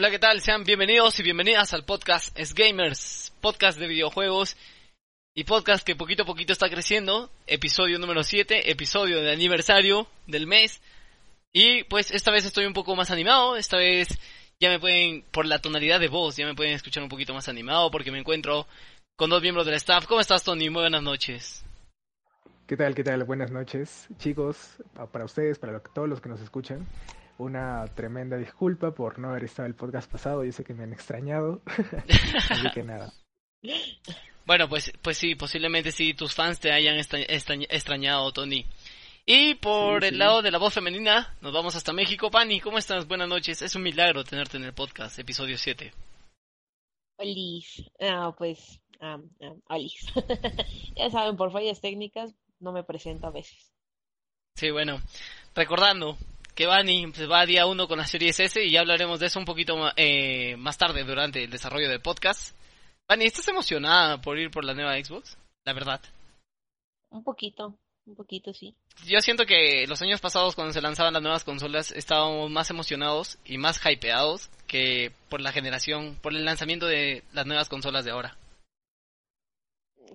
Hola, ¿qué tal? Sean bienvenidos y bienvenidas al podcast Es Gamers, podcast de videojuegos y podcast que poquito a poquito está creciendo. Episodio número 7, episodio de aniversario del mes. Y pues esta vez estoy un poco más animado, esta vez ya me pueden, por la tonalidad de voz, ya me pueden escuchar un poquito más animado porque me encuentro con dos miembros del staff. ¿Cómo estás, Tony? Muy buenas noches. ¿Qué tal? ¿Qué tal? Buenas noches, chicos, para ustedes, para todos los que nos escuchan. Una tremenda disculpa por no haber estado el podcast pasado. Yo sé que me han extrañado. Así que nada. Bueno, pues, pues sí, posiblemente sí, tus fans te hayan extrañado, Tony. Y por el lado de la voz femenina, nos vamos hasta México. Pani, ¿cómo estás? Buenas noches. Es un milagro tenerte en el podcast, episodio 7. Olis. Ah, pues, um, ya saben, por fallas técnicas no me presento a veces. Sí, bueno, recordando que Bani pues, va día uno con la serie S y ya hablaremos de eso un poquito eh, más tarde durante el desarrollo del podcast. Bani, ¿estás emocionada por ir por la nueva Xbox? La verdad. Un poquito, un poquito sí. Yo siento que los años pasados cuando se lanzaban las nuevas consolas estábamos más emocionados y más hypeados que por la generación, por el lanzamiento de las nuevas consolas de ahora.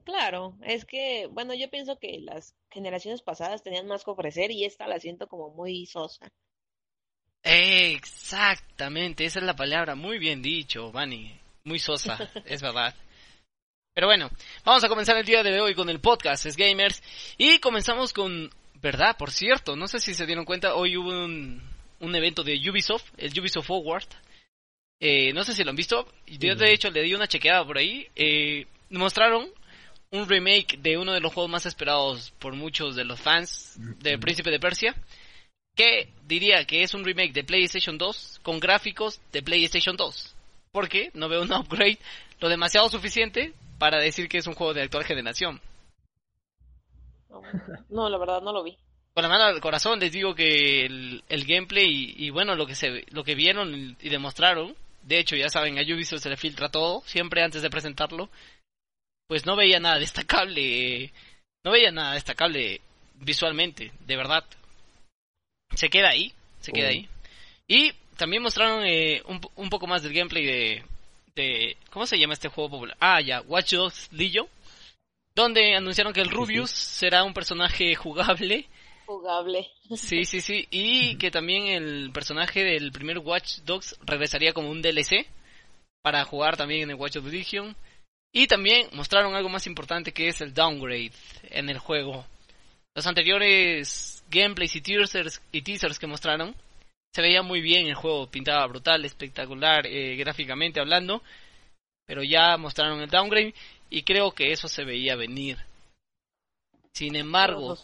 Claro, es que, bueno, yo pienso que las generaciones pasadas tenían más que ofrecer y esta la siento como muy sosa. Exactamente, esa es la palabra, muy bien dicho, Vani, muy sosa, es verdad. Pero bueno, vamos a comenzar el día de hoy con el podcast, es Gamers, y comenzamos con, verdad, por cierto, no sé si se dieron cuenta, hoy hubo un, un evento de Ubisoft, el Ubisoft Forward, eh, no sé si lo han visto, yo de hecho le di una chequeada por ahí, eh, mostraron un remake de uno de los juegos más esperados por muchos de los fans de Príncipe de Persia, que diría que es un remake de PlayStation 2 con gráficos de PlayStation 2, porque no veo un upgrade lo demasiado suficiente para decir que es un juego de actual generación. No, la verdad no lo vi. Con la mano al corazón les digo que el, gameplay y, bueno lo que se lo que vieron y demostraron, de hecho ya saben a Ubisoft se le filtra todo siempre antes de presentarlo pues no veía nada destacable, no veía nada destacable visualmente, de verdad. Se queda ahí, se queda ahí. Y también mostraron eh, un, un, poco más del gameplay de, de, ¿cómo se llama este juego popular? Ah, ya, Watch Dogs Legion, donde anunciaron que el Rubius será un personaje jugable. Jugable. Sí, sí, sí, y que también el personaje del primer Watch Dogs regresaría como un DLC para jugar también en el Watch Dogs Legion. Y también mostraron algo más importante que es el downgrade en el juego. Los anteriores gameplays y teasers, y teasers que mostraron se veía muy bien el juego, pintaba brutal, espectacular eh, gráficamente hablando, pero ya mostraron el downgrade y creo que eso se veía venir. Sin embargo,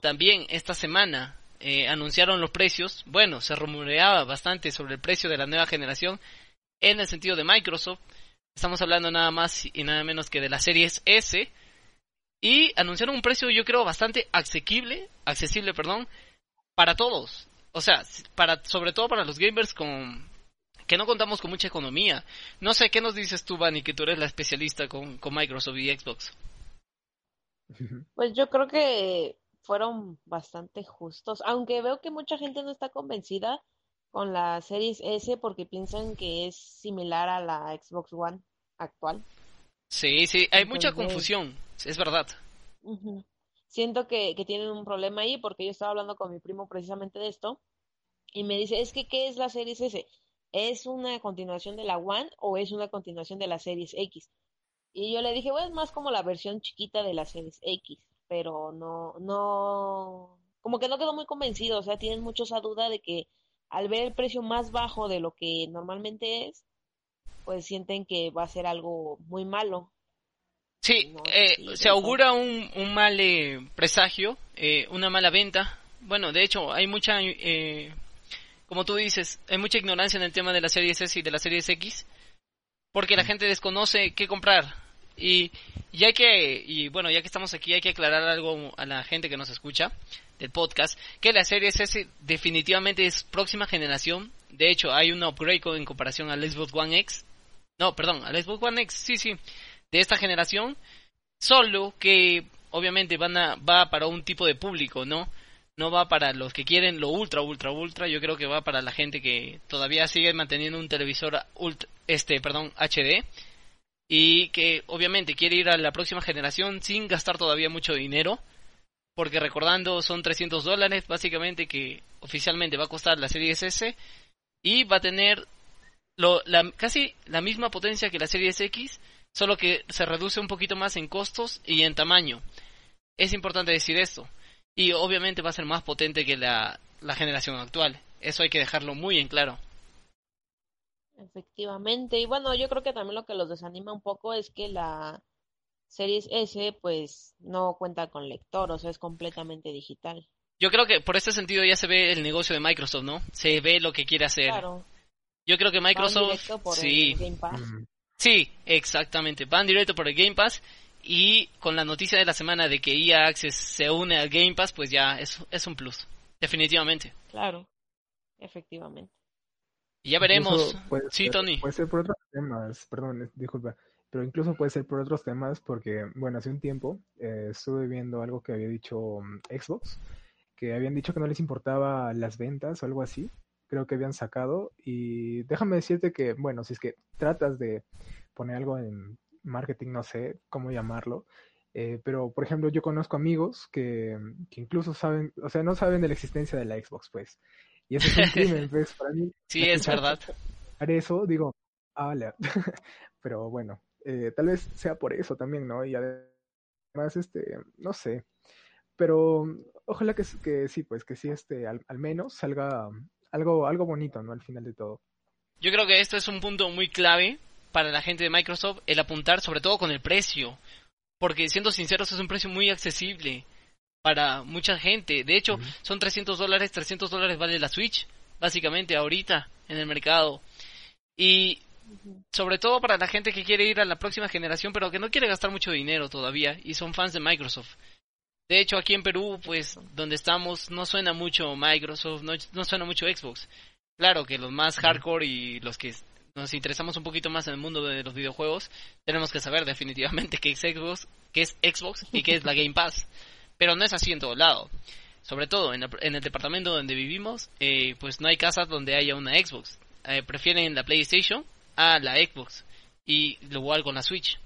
también esta semana eh, anunciaron los precios, bueno, se rumoreaba bastante sobre el precio de la nueva generación en el sentido de Microsoft, Estamos hablando nada más y nada menos que de la series S. Y anunciaron un precio, yo creo, bastante asequible, accesible, perdón, para todos. O sea, para, sobre todo para los gamers con, que no contamos con mucha economía. No sé, ¿qué nos dices tú, Vani, que tú eres la especialista con, con Microsoft y Xbox? Pues yo creo que fueron bastante justos, aunque veo que mucha gente no está convencida con la Series S porque piensan que es similar a la Xbox One actual. Sí, sí, hay mucha confusión, es verdad. Siento que, que, tienen un problema ahí porque yo estaba hablando con mi primo precisamente de esto y me dice, es que, ¿qué es la Series S? ¿Es una continuación de la One o es una continuación de la Series X? Y yo le dije, bueno, es más como la versión chiquita de la Series X, pero no, no, como que no quedó muy convencido, o sea, tienen mucho esa duda de que al ver el precio más bajo de lo que normalmente es, pues sienten que va a ser algo muy malo. Sí, eh, se augura un, un mal eh, presagio, eh, una mala venta. Bueno, de hecho, hay mucha, como tú dices, hay mucha ignorancia en el tema de la serie S y de la serie X, porque la gente desconoce qué comprar. Y, y hay que, y bueno, ya que estamos aquí, hay que aclarar algo a la gente que nos escucha del podcast, que la serie S definitivamente es próxima generación. De hecho, hay un upgrade en comparación al Xbox One X. No, perdón, al Xbox One X, sí, sí, de esta generación. Solo que obviamente van a, va para un tipo de público, ¿no? no va para los que quieren lo ultra, ultra, ultra. Yo creo que va para la gente que todavía sigue manteniendo un televisor ultra, este, perdón, HD y que obviamente quiere ir a la próxima generación sin gastar todavía mucho dinero. Porque recordando, son 300 dólares básicamente que oficialmente va a costar la serie S y va a tener casi la misma potencia que la serie X, solo que se reduce un poquito más en costos y en tamaño. Es importante decir esto. Y obviamente va a ser más potente que la generación actual. Eso hay que dejarlo muy en claro. Efectivamente. Y bueno, yo creo que también lo que los desanima un poco es que la Series S pues no cuenta con lector, o sea, es completamente digital. Yo creo que por este sentido ya se ve el negocio de Microsoft, ¿no? Se ve lo que quiere hacer. Claro. Yo creo que Microsoft Van por sí, el Game Pass. Mm, sí, exactamente. Van directo por el Game Pass y con la noticia de la semana de que EA Access se une al Game Pass, pues ya es, es un plus, definitivamente. Claro, efectivamente. Y ya veremos. puede Sí, ser- Tony. Puede ser por otros temas, perdón, eh, disculpa, pero incluso puede ser por otros temas porque, bueno, hace un tiempo eh, estuve viendo algo que había dicho mm, Xbox, que habían dicho que no les importaba las ventas o algo así, creo que habían sacado y déjame decirte que, bueno, si es que tratas de poner algo en marketing, no sé cómo llamarlo, eh, pero por ejemplo yo conozco amigos que, que incluso saben, o sea, no saben de la existencia de la Xbox, pues, y eso es un crimen, pues, para mí Sí, es verdad. eso, digo, ala. Pero bueno, eh, tal vez sea por eso también, ¿no? Y además, este, no sé. Pero ojalá que, que sí, pues que sí, este, al, al menos salga algo, algo bonito, ¿no? Al final de todo. Yo creo que esto es un punto muy clave para la gente de Microsoft, el apuntar sobre todo con el precio. Porque siendo sinceros es un precio muy accesible para mucha gente. De hecho, son 300 dólares, 300 dólares vale la Switch, básicamente ahorita en el mercado. Y. sobre todo para la gente que quiere ir a la próxima generación, pero que no quiere gastar mucho dinero todavía y son fans de Microsoft. De hecho, aquí en Perú, pues, donde estamos, no suena mucho Microsoft, no, no suena mucho Xbox. Claro que los más hardcore y los que nos interesamos un poquito más en el mundo de los videojuegos, tenemos que saber definitivamente qué es Xbox, qué es Xbox y qué es la Game Pass. Pero no es así en todo lado. Sobre todo en, la- en el departamento donde vivimos, eh, pues no hay casas donde haya una Xbox. Eh, prefieren la PlayStation a la Xbox. Y lo igual con la Switch.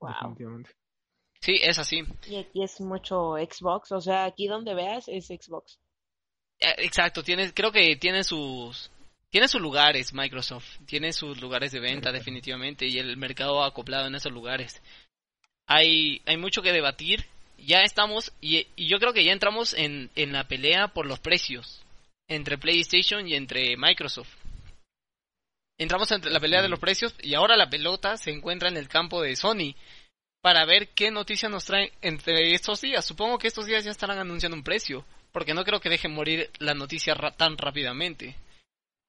Wow. Definitivamente. Sí, es así. Y aquí es mucho Xbox, o sea, aquí donde veas es Xbox. Eh, Exacto, tiene, creo que tiene sus tiene sus lugares Microsoft, tiene sus lugares de venta definitivamente y el mercado acoplado en esos lugares. Hay hay mucho que debatir, ya estamos y, y yo creo que ya entramos en, en la pelea por los precios entre PlayStation y entre Microsoft. Entramos entre la pelea de los precios y ahora la pelota se encuentra en el campo de Sony para ver qué noticias nos traen entre estos días. Supongo que estos días ya estarán anunciando un precio, porque no creo que dejen morir la noticia ra- tan rápidamente.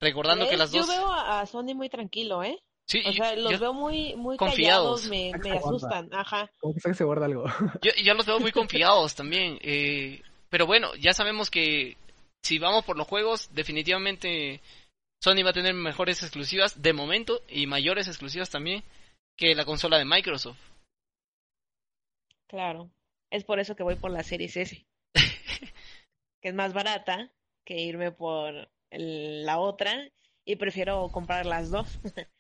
Recordando que las dos... Yo veo a, Sony muy tranquilo, ¿eh? Sí, O sea, los yo, veo muy, muy confiados. callados, me, me asustan, ajá. Como que se guarda algo. yo, yo los veo muy confiados también. eh, pero bueno, ya sabemos que si vamos por los juegos, definitivamente Sony va a tener mejores exclusivas de momento y mayores exclusivas también que la consola de Microsoft. Claro. Es por eso que voy por la Series S. que es más barata que irme por el- la otra y prefiero comprar las dos.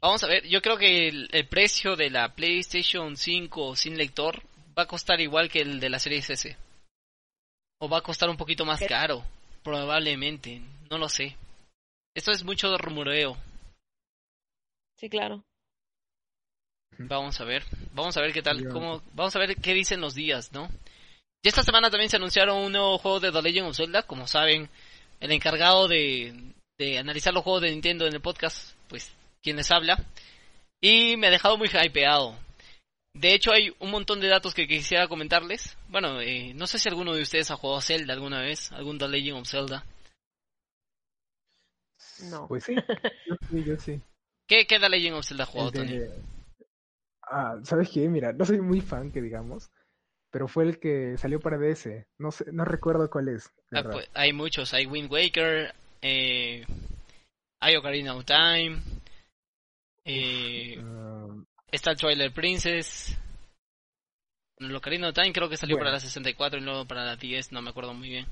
Vamos a ver, yo creo que el, el precio de la PlayStation 5 sin lector va a costar igual que el de la Series S. O va a costar un poquito más ¿Qué? caro, probablemente, no lo sé. Esto es mucho de rumoreo. sí, claro. Vamos a ver, vamos a ver qué tal, cómo, vamos a ver qué dicen los días, ¿no? Y esta semana también se anunciaron un nuevo juego de The Legend of Zelda, como saben, el encargado de, de analizar los juegos de Nintendo en el podcast, pues, quien les habla, y me ha dejado muy hypeado. De hecho, hay un montón de datos que quisiera comentarles. Bueno, eh, no sé si alguno de ustedes ha jugado Zelda alguna vez, algún The Legend of Zelda. No. Pues sí, yo sí, yo sí. ¿Qué, qué The Legend of Zelda ha jugado, El Tony? de- Ah, ¿sabes qué? Mira, no soy muy fan, que digamos, pero fue el que salió para DS. No sé, no recuerdo cuál es. de Ah, pues, hay muchos, hay Wind Waker, eh, hay Ocarina of Time, eh, Ah, está Twilight Princess, El Ocarina of Time creo que salió Bueno. para la 64 y luego para la 10, no me acuerdo muy bien.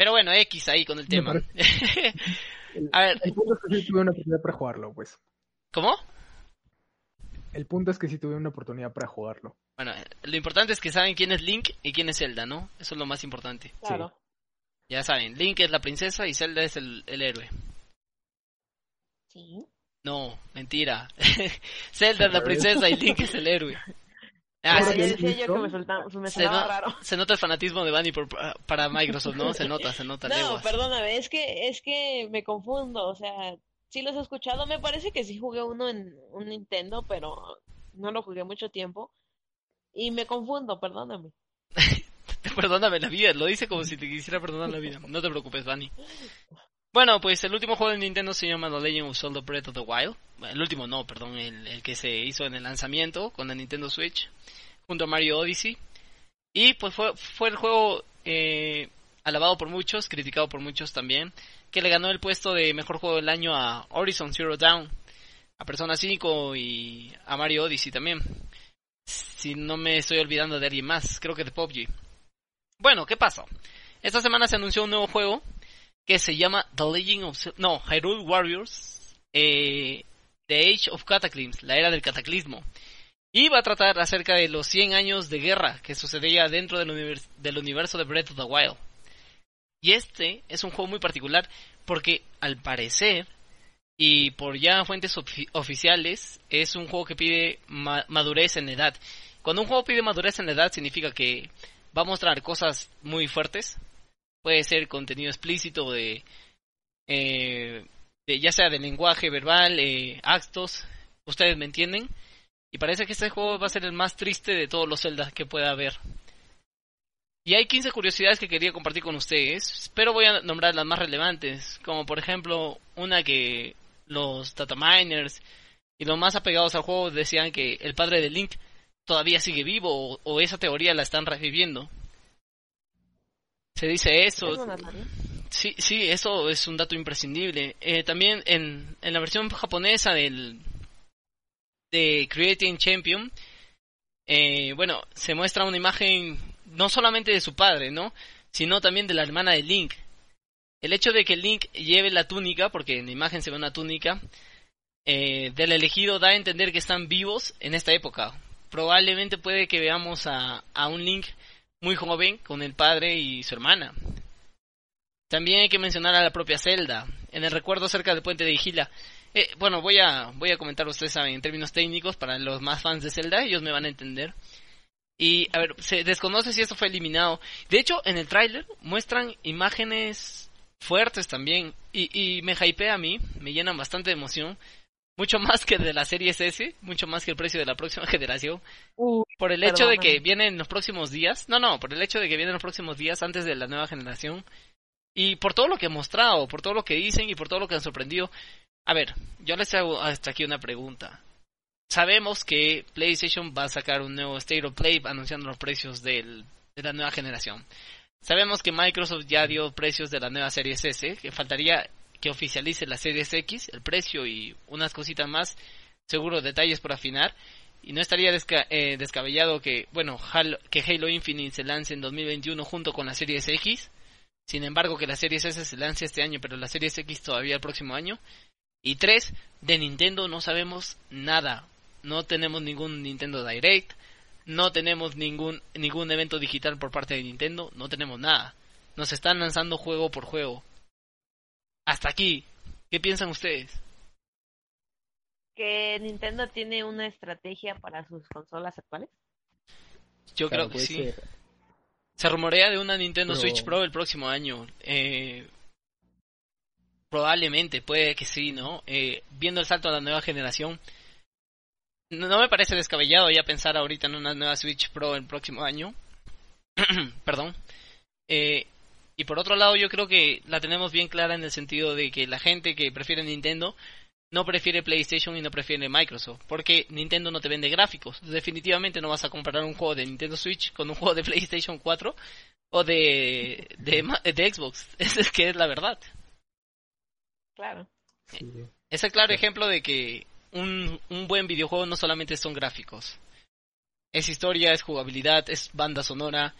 Pero bueno, X ahí con el tema. El, A ver. el punto es que sí tuve una oportunidad para jugarlo, pues. ¿Cómo? El punto es que sí tuve una oportunidad para jugarlo. Bueno, lo importante es que saben quién es Link y quién es Zelda, ¿no? Eso es lo más importante. Claro. Ya saben, Link es la princesa y Zelda es el, el héroe. Sí. No, mentira. Zelda es la princesa y Link es el héroe. Ah, yo que me, soltaba, me se no- raro. se nota el fanatismo de Bunny por, para Microsoft, ¿no? Se nota, se nota. No, leguas. perdóname, es que, es que me confundo, o sea, sí los he escuchado, me parece que sí jugué uno en un Nintendo, pero no lo jugué mucho tiempo. Y me confundo, perdóname. Perdóname la vida, lo dice como si te quisiera perdonar la vida. No te preocupes, Bunny. Bueno, pues el último juego de Nintendo se llama The Legend of Zelda Breath of the Wild. El último no, perdón, el, el que se hizo en el lanzamiento con la Nintendo Switch junto a Mario Odyssey. Y pues fue, fue el juego eh, alabado por muchos, criticado por muchos también, que le ganó el puesto de mejor juego del año a Horizon Zero Dawn, a Persona 5 y a Mario Odyssey también. Si no me estoy olvidando de alguien más, creo que de PUBG. Bueno, ¿qué pasó? Esta semana se anunció un nuevo juego que se llama The Legend of... No, Hyrule Warriors. eh, The Age of Cataclysm, la era del cataclismo. Y va a tratar acerca de los 100 años de guerra que sucedía dentro del, univers- del universo de Breath of the Wild. Y este es un juego muy particular porque al parecer, y por ya fuentes ofi- oficiales, es un juego que pide ma- madurez en edad. Cuando un juego pide madurez en edad significa que va a mostrar cosas muy fuertes. Puede ser contenido explícito de, eh, de ya sea de lenguaje verbal, eh, actos. Ustedes me entienden. Y parece que este juego va a ser el más triste de todos los Zelda que pueda haber. Y hay 15 curiosidades que quería compartir con ustedes, pero voy a nombrar las más relevantes, como por ejemplo una que los dataminers y los más apegados al juego decían que el padre de Link todavía sigue vivo o esa teoría la están reviviendo. Se dice eso. Sí, sí, eso es un dato imprescindible. Eh, también en, en la versión japonesa del de Creating Champion, eh, bueno, se muestra una imagen no solamente de su padre, ¿no? Sino también de la hermana de Link. El hecho de que Link lleve la túnica, porque en la imagen se ve una túnica, eh, del elegido da a entender que están vivos en esta época. Probablemente puede que veamos a, a un Link muy joven con el padre y su hermana. También hay que mencionar a la propia Zelda. En el recuerdo cerca del puente de Vigila. Eh, bueno, voy a, voy a comentar, ustedes saben, en términos técnicos, para los más fans de Zelda, ellos me van a entender. Y, a ver, se desconoce si esto fue eliminado. De hecho, en el tráiler muestran imágenes fuertes también. Y, y me hypea a mí, me llenan bastante de emoción. Mucho más que de la serie S, mucho más que el precio de la próxima generación. Uh, Por el hecho de que vienen los próximos días. No, no, por el hecho de que vienen los próximos días antes de la nueva generación. Y por todo lo que han mostrado, por todo lo que dicen y por todo lo que han sorprendido. A ver, yo les hago hasta aquí una pregunta. Sabemos que PlayStation va a sacar un nuevo State of Play anunciando los precios del, de la nueva generación. Sabemos que Microsoft ya dio precios de la nueva Series S, que faltaría que oficialice la Series X, el precio y unas cositas más, seguro detalles por afinar. Y no estaría eh, descabellado que, bueno, Halo, que Halo Infinite se lance en 2021 junto con la Series X. Sin embargo, que la Series S se lance este año, pero la Series X todavía el próximo año. Y tres, de Nintendo no sabemos nada. No tenemos ningún Nintendo Direct. No tenemos ningún, ningún evento digital por parte de Nintendo. No tenemos nada. Nos están lanzando juego por juego. Hasta aquí. ¿Qué piensan ustedes? que Nintendo tiene una estrategia para sus consolas actuales. Yo Claro, creo que sí. ser. Se rumorea de una Nintendo Pero- Switch Pro el próximo año. Eh, probablemente, puede que sí, ¿no? Eh, viendo el salto a la nueva generación. No, no me parece descabellado ya pensar ahorita en una nueva Switch Pro el próximo año. Perdón. Eh, y por otro lado, yo creo que la tenemos bien clara en el sentido de que la gente que prefiere Nintendo no prefiere PlayStation y no prefiere Microsoft, porque Nintendo no te vende gráficos. Definitivamente no vas a comparar un juego de Nintendo Switch con un juego de PlayStation 4 o de, de, de Xbox. Esa es que es la verdad. Claro. Sí. Es el claro ejemplo de que un, un buen videojuego no solamente son gráficos. Es historia, es jugabilidad, es banda sonora,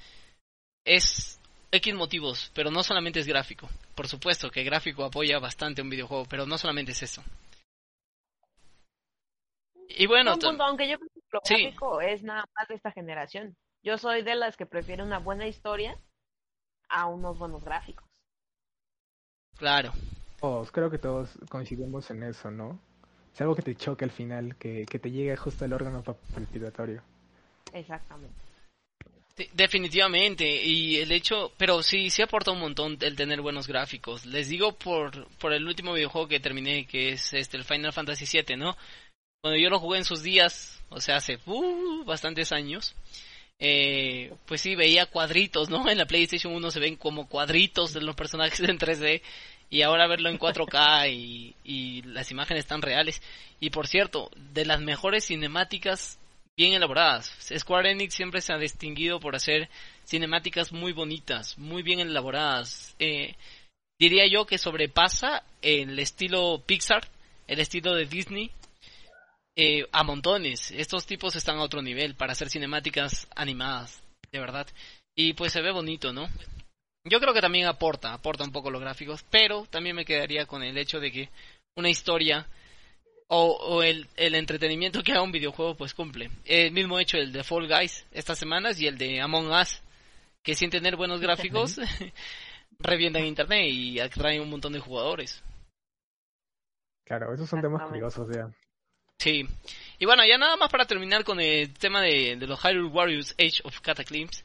es X motivos, pero no solamente es gráfico. Por supuesto que gráfico apoya bastante un videojuego, pero no solamente es eso. Y bueno, Un punto, aunque yo creo que lo gráfico es nada más de esta generación. Yo soy de las que prefiere una buena historia a unos buenos gráficos. Claro. Todos, creo que todos coincidimos en eso, ¿no? Es algo que te choque al final, que, que te llegue justo al órgano palpitatorio. Exactamente. Definitivamente, y el hecho, pero sí, sí aporta un montón el tener buenos gráficos. Les digo por, por el último videojuego que terminé, que es este, el Final Fantasy VII, ¿no? Cuando yo lo jugué en sus días, o sea, hace uh, bastantes años, eh, pues sí, veía cuadritos, ¿no? En la PlayStation 1 se ven como cuadritos de los personajes en 3D, y ahora verlo en 4K y, y las imágenes tan reales. Y por cierto, de las mejores cinemáticas bien elaboradas. Square Enix siempre se ha distinguido por hacer cinemáticas muy bonitas, muy bien elaboradas. Eh, diría yo que sobrepasa el estilo Pixar, el estilo de Disney, eh, a montones. Estos tipos están a otro nivel para hacer cinemáticas animadas, de verdad. Y pues se ve bonito, ¿no? Yo creo que también aporta, aporta un poco los gráficos, pero también me quedaría con el hecho de que una historia o, el, el, entretenimiento que haga un videojuego pues cumple. El mismo hecho el de Fall Guys estas semanas y el de Among Us, que sin tener buenos gráficos revientan internet y atraen un montón de jugadores. Claro, esos son temas curiosos ya. Sí. Y bueno, ya nada más para terminar con el tema de, de los Hyrule Warriors Age of Cataclysms.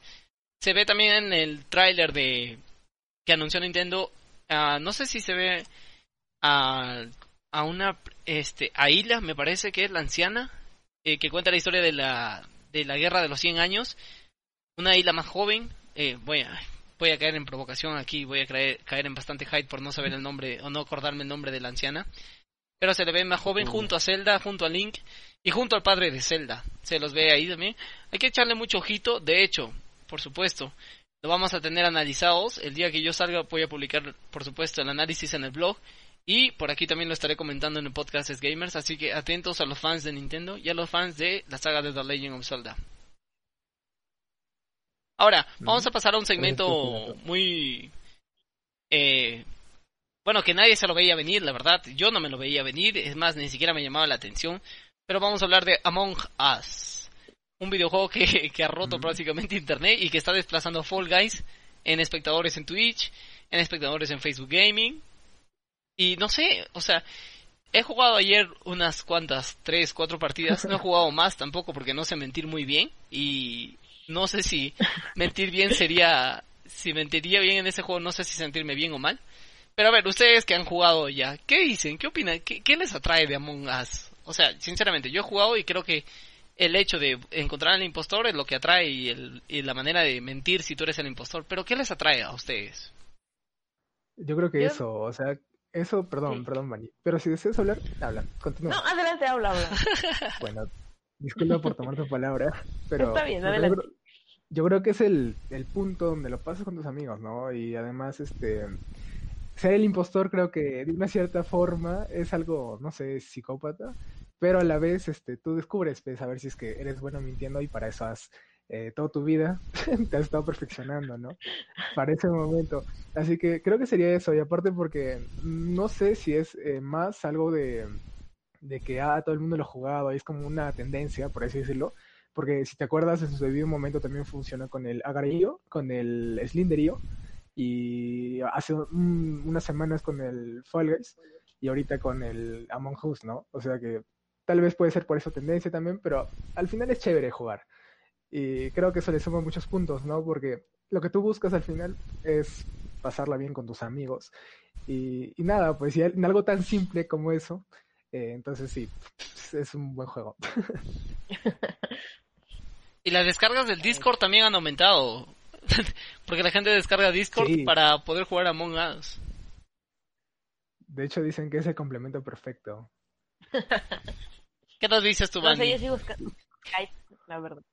Se ve también en el tráiler de que anunció Nintendo, uh, no sé si se ve uh, a una este Aila, me parece que es la anciana, eh, que cuenta la historia de la, de la guerra de los 100 años. Una Aila más joven, eh, voy, a, voy a caer en provocación aquí, voy a caer, caer en bastante hype por no saber el nombre o no acordarme el nombre de la anciana. Pero se le ve más joven junto a Zelda, junto a Link y junto al padre de Zelda. Se los ve ahí también. Hay que echarle mucho ojito, de hecho, por supuesto. Lo vamos a tener analizados. El día que yo salga voy a publicar, por supuesto, el análisis en el blog y por aquí también lo estaré comentando en el podcast es Gamers, así que atentos a los fans de Nintendo y a los fans de la saga de The Legend of Zelda. Ahora, vamos a pasar a un segmento muy... Eh, bueno, que nadie se lo veía venir, la verdad. Yo no me lo veía venir, es más, ni siquiera me llamaba la atención. Pero vamos a hablar de Among Us. Un videojuego que, que ha roto prácticamente internet y que está desplazando a Fall Guys en espectadores en Twitch, en espectadores en Facebook Gaming, y no sé, o sea, he jugado ayer unas cuantas, tres, cuatro partidas. No he jugado más tampoco porque no sé mentir muy bien. Y no sé si mentir bien sería, si mentiría bien en ese juego, no sé si sentirme bien o mal. Pero a ver, ustedes que han jugado ya, ¿qué dicen? ¿Qué opinan? ¿Qué, qué les atrae de Among Us? O sea, sinceramente, yo he jugado y creo que el hecho de encontrar al impostor es lo que atrae y, el, y la manera de mentir si tú eres el impostor. Pero ¿qué les atrae a ustedes? Yo creo que eso, o sea, eso, perdón, perdón, Mani. Pero si deseas hablar, habla, continúa. No, adelante, habla, habla. bueno, disculpa por tomar tu palabra, pero... Está bien, adelante. Yo creo, que es el, el punto donde lo pasas con tus amigos, ¿no? Y además, este... Ser el impostor creo que de una cierta forma es algo, no sé, psicópata, pero a la vez este, tú descubres, pues, a ver si es que eres bueno mintiendo y para eso has eh, toda tu vida te has estado perfeccionando, ¿no? Para ese momento. Así que creo que sería eso, y aparte porque no sé si es eh, más algo de, de que ah, todo el mundo lo ha jugado, es como una tendencia, por así decirlo, porque si te acuerdas, en su debido momento también funciona con el Agarillo, con el Slinderio, y hace unas semanas con el Fall Guys, y ahorita con el Among Us, ¿no? O sea que tal vez puede ser por esa tendencia también, pero al final es chévere jugar. Y creo que eso le suma muchos puntos, ¿no? Porque lo que tú buscas al final es pasarla bien con tus amigos. Y, nada, pues en algo tan simple como eso, eh, entonces sí, es un buen juego. y las descargas del Discord también han aumentado. Porque la gente descarga Discord para poder jugar a Among Us. De hecho, dicen que es el complemento perfecto. ¿Qué nos dices tú, No sé, yo sí buscando la verdad.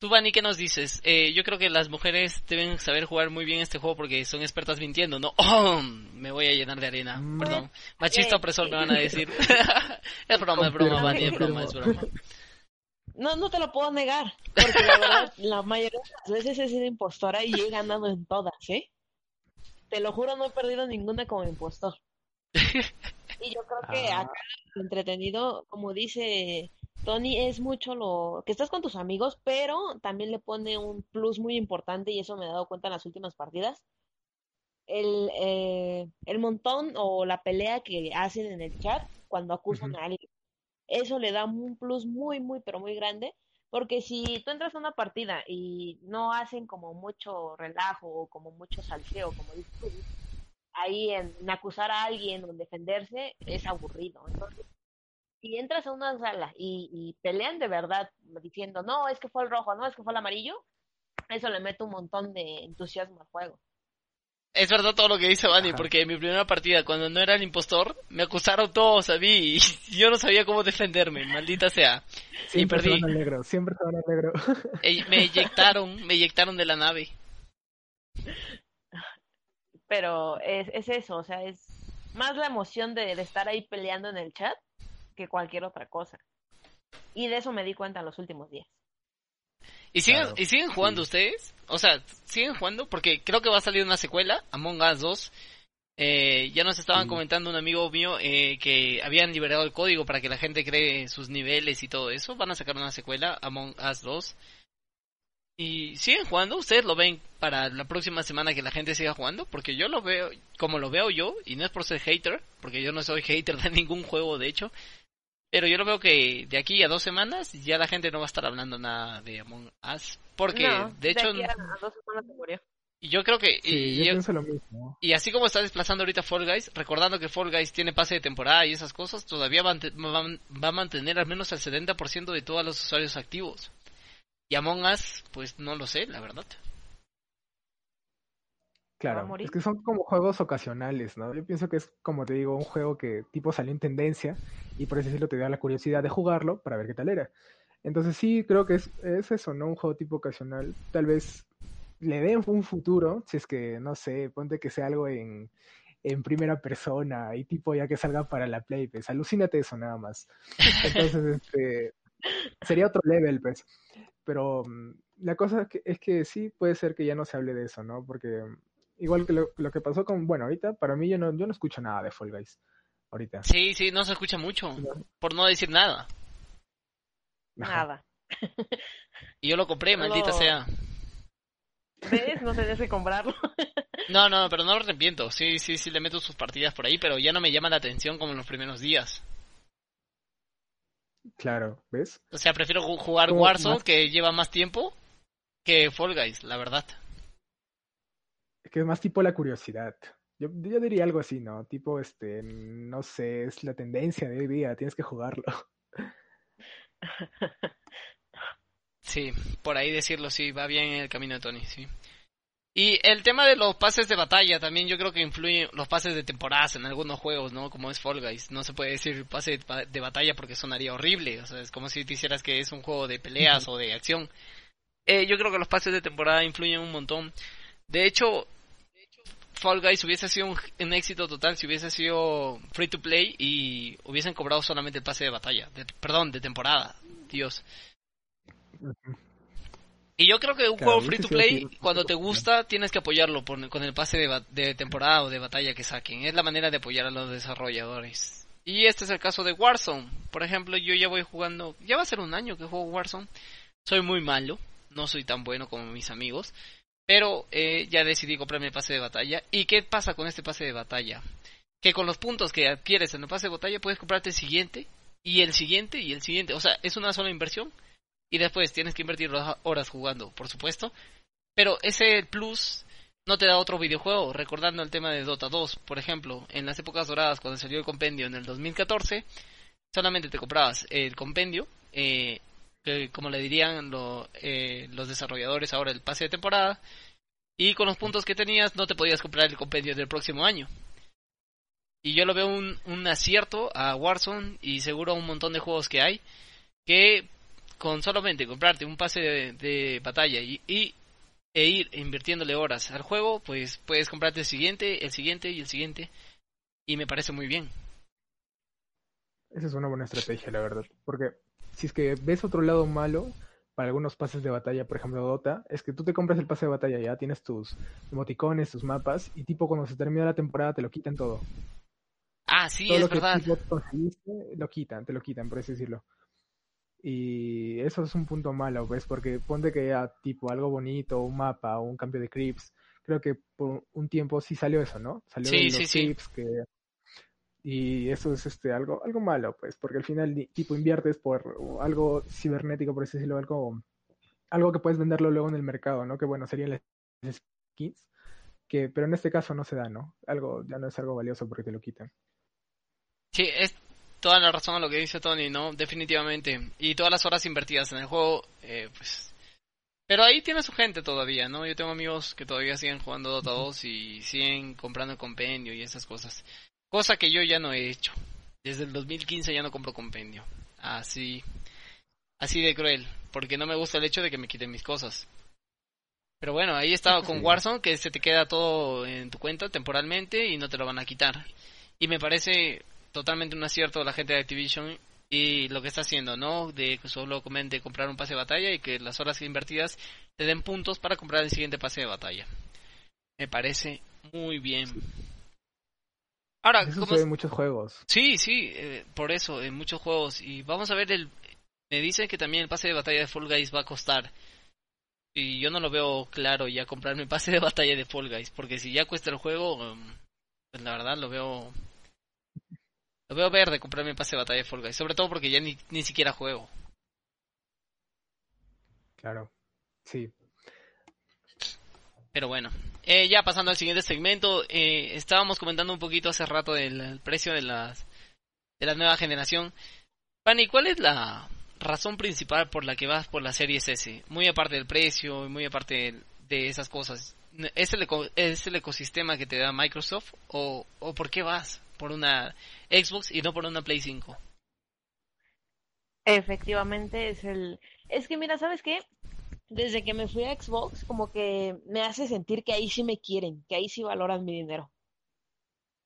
Tú, Vani, ¿qué nos dices? Eh, yo creo que las mujeres deben saber jugar muy bien este juego porque son expertas mintiendo, ¿no? ¡Oh! Me voy a llenar de arena. Perdón. Machista opresor me van a decir. es broma, es broma, Vani, es broma, es broma. No, no te lo puedo negar, porque la verdad, la mayoría de las veces he sido impostora y he ganado en todas, ¿eh? Te lo juro, no he perdido ninguna como impostor. Y yo creo que Ah. acá entretenido, como dice Tony, es mucho lo que estás con tus amigos, pero también le pone un plus muy importante y eso me he dado cuenta en las últimas partidas. El, eh, el montón o la pelea que hacen en el chat cuando acusan a alguien. Eso le da un plus muy, muy, pero muy grande. Porque si tú entras a una partida y no hacen como mucho relajo o como mucho salseo, como dices tú, ahí en, en acusar a alguien o en defenderse, es aburrido. Entonces, si entras a una sala y, y pelean de verdad diciendo, no, es que fue el rojo, no, es que fue el amarillo, eso le mete un montón de entusiasmo al juego. Es verdad todo lo que dice Ajá. porque en mi primera partida, cuando no era el impostor, me acusaron todos a mí y yo no sabía cómo defenderme, maldita sea. Siempre se perdí. van al negro, siempre se van al negro. Me eyectaron, me eyectaron de la nave. Pero es, es eso, o sea, es más la emoción de, de estar ahí peleando en el chat que cualquier otra cosa. Y de eso me di cuenta en los últimos días. ¿Y siguen, Claro, ¿Y siguen jugando ustedes? O sea, ¿siguen jugando? Porque creo que va a salir una secuela, Among Us 2. Eh, ya nos estaban Sí. comentando un amigo mío eh, que habían liberado el código para que la gente cree sus niveles y todo eso. Van a sacar una secuela, Among Us 2. ¿Y siguen jugando? ¿Ustedes lo ven para la próxima semana que la gente siga jugando? Porque yo lo veo, como lo veo yo, y no es por ser hater, porque yo no soy hater de ningún juego, de hecho. Pero yo lo veo que de aquí a dos semanas ya la gente no va a estar hablando nada de Among Us. Porque, No, de hecho, aquí a, a dos semanas se murió. yo creo que... Sí, y, yo y- pienso lo mismo. y así como está desplazando ahorita Fall Guys, recordando que Fall Guys tiene pase de temporada y esas cosas, todavía va, va a mantener al menos el 70% de todos los usuarios activos. Y Among Us, pues no lo sé, la verdad. Claro, morir. es que son como juegos ocasionales, ¿no? Yo pienso que es, como te digo, un juego que tipo salió en tendencia y por así decirlo te da la curiosidad de jugarlo para ver qué tal era. Entonces sí, creo que es, es eso, ¿no? Un juego tipo ocasional. Tal vez le den un futuro, si es que, no sé, ponte que sea algo en, en primera persona y tipo ya que salga para la Play, pues alucínate eso nada más. Entonces, este, sería otro level, pues. Pero mm, la cosa es que, es que sí puede ser que ya no se hable de eso, ¿no? Porque igual que lo, lo que pasó con, bueno, ahorita para mí yo no, yo no escucho nada de Fall Guys. Ahorita. Sí, sí, no se escucha mucho, por no decir nada. Nada. Y yo lo compré, maldita No. sea. ¿Ves? No tenías que comprarlo. No, no, pero no lo arrepiento. Sí, sí, sí, le meto sus partidas por ahí, pero ya no me llama la atención como en los primeros días. Claro, ¿ves? O sea, prefiero ju- jugar Warzone, más- que lleva más tiempo, que Fall Guys, la verdad. Que es más tipo la curiosidad. Yo, yo diría algo así, ¿no? Tipo, este, no sé, es la tendencia de hoy día, tienes que jugarlo. Sí, por ahí decirlo, sí, va bien en el camino de Tony, sí. Y el tema de los pases de batalla también yo creo que influyen los pases de temporadas en algunos juegos, ¿no? Como es Fall Guys. No se puede decir pase de, ba- de batalla porque sonaría horrible. O sea, es como si te hicieras que es un juego de peleas o de acción. Eh, yo creo que los pases de temporada influyen un montón. De hecho, Fall Guys hubiese sido un, un éxito total si hubiese sido free to play y hubiesen cobrado solamente el pase de batalla. de- perdón, de temporada. Dios. Y yo creo que un Claro, juego free to play, cuando te gusta, tienes que apoyarlo por- con el pase de temporada o de batalla que saquen. Es la manera de apoyar a los desarrolladores. Y este es el caso de Warzone. Por ejemplo, yo ya voy jugando, ya va a ser un año que juego Warzone. Soy muy malo, no soy tan bueno como mis amigos. Pero eh, ya decidí comprarme el pase de batalla. ¿Y qué pasa con este pase de batalla? Que con los puntos que adquieres en el pase de batalla puedes comprarte el siguiente, y el siguiente, y el siguiente. O sea, es una sola inversión y después tienes que invertir horas jugando, por supuesto. Pero ese plus no te da otro videojuego, recordando el tema de Dota 2, por ejemplo, en las épocas doradas cuando salió el compendio en el 2014, solamente te comprabas el compendio, eh, que como le dirían lo- eh, los desarrolladores ahora el pase de temporada, y con los puntos que tenías no te podías comprar el compendio del próximo año. Y yo lo veo un, un acierto a Warzone y seguro a un montón de juegos que hay que con solamente comprarte un pase de, batalla y, y- e ir invirtiéndole horas al juego, pues puedes comprarte el siguiente, el siguiente y el siguiente. Y me parece muy bien. Esa es una buena estrategia, la verdad. Porque si es que ves otro lado malo para algunos pases de batalla, por ejemplo Dota, es que tú te compras el pase de batalla ya, tienes tus emoticones, tus mapas, y tipo cuando se termina la temporada te lo quitan todo. Ah, sí, todo es lo verdad. conseguiste, lo quitan, te lo quitan, por así decirlo. Y eso es un punto malo, pues, porque ponte que ya tipo algo bonito, un mapa o un cambio de creeps, creo que por un tiempo sí salió eso, ¿no? Salió Sí, los sí, sí. que y eso es este algo algo malo, pues, porque al final tipo inviertes por algo cibernético, por así decirlo, algo algo que puedes venderlo luego en el mercado, ¿no? Que bueno, serían las skins, que pero en este caso no se da, ¿no? Algo ya no es algo valioso porque te lo quitan. Sí, es toda la razón a lo que dice Tony, ¿no? Definitivamente. Y todas las horas invertidas en el juego, eh, pues... Pero ahí tiene su gente todavía, ¿no? Yo tengo amigos que todavía siguen jugando Dota 2 y siguen comprando el compendio y esas cosas. Cosa que yo ya no he hecho. Desde el 2015 ya no compro compendio. Así, así de cruel. Porque no me gusta el hecho de que me quiten mis cosas. Pero bueno, ahí estaba con. Warzone, que se te queda todo en tu cuenta temporalmente y no te lo van a quitar. Y me parece totalmente un acierto de la gente de Activision y lo que está haciendo, ¿no? De que solo comente comprar un pase de batalla y que las horas invertidas te den puntos para comprar el siguiente pase de batalla. Me parece muy bien. Ahora, Eso ¿cómo sucede en muchos juegos. Sí, sí, eh, por eso, en muchos juegos. Y vamos a ver el... Me dicen que también el pase de batalla de Fall Guys va a costar. Y yo no lo veo claro ya comprarme el pase de batalla de Fall Guys. Porque si ya cuesta el juego, um, pues la verdad lo veo... Lo veo verde comprarme el pase de batalla de Fall Guys. Sobre todo porque ya ni, ni siquiera juego. Claro. Sí. Pero bueno, eh, ya pasando al siguiente segmento, eh, estábamos comentando un poquito hace rato del el precio de las de la nueva generación. Pani, ¿cuál es la razón principal por la que vas por la Series S? Muy aparte del precio y muy aparte de, de esas cosas. ¿Es el, eco- ¿Es el ecosistema que te da Microsoft o, o por qué vas por una Xbox y no por una Play 5? Efectivamente es el... Es que mira, ¿sabes qué? Desde que me fui a Xbox, como que me hace sentir que ahí sí me quieren, que ahí sí valoran mi dinero.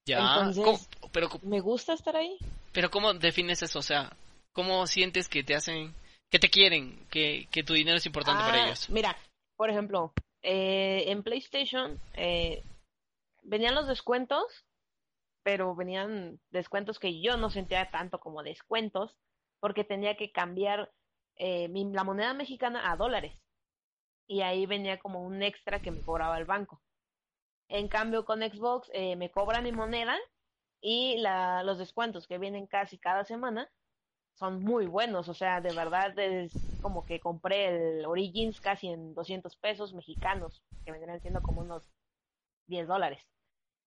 Ya, Entonces- ¿cómo- pero, Me gusta estar ahí. pero ¿cómo defines eso? O sea, ¿cómo sientes que te hacen, que te quieren, que, que tu dinero es importante para Ah, ellos? Mira, por ejemplo, eh, en PlayStation eh, venían los descuentos, pero venían descuentos que yo no sentía tanto como descuentos, porque tenía que cambiar eh, mi- la moneda mexicana a dólares. Y ahí venía como un extra que me cobraba el banco. En cambio, con Xbox eh, me cobra mi moneda y la, los descuentos que vienen casi cada semana son muy buenos. O sea, de verdad es como que compré el Origins casi en 200 pesos mexicanos, que vendrían siendo como unos 10 dólares.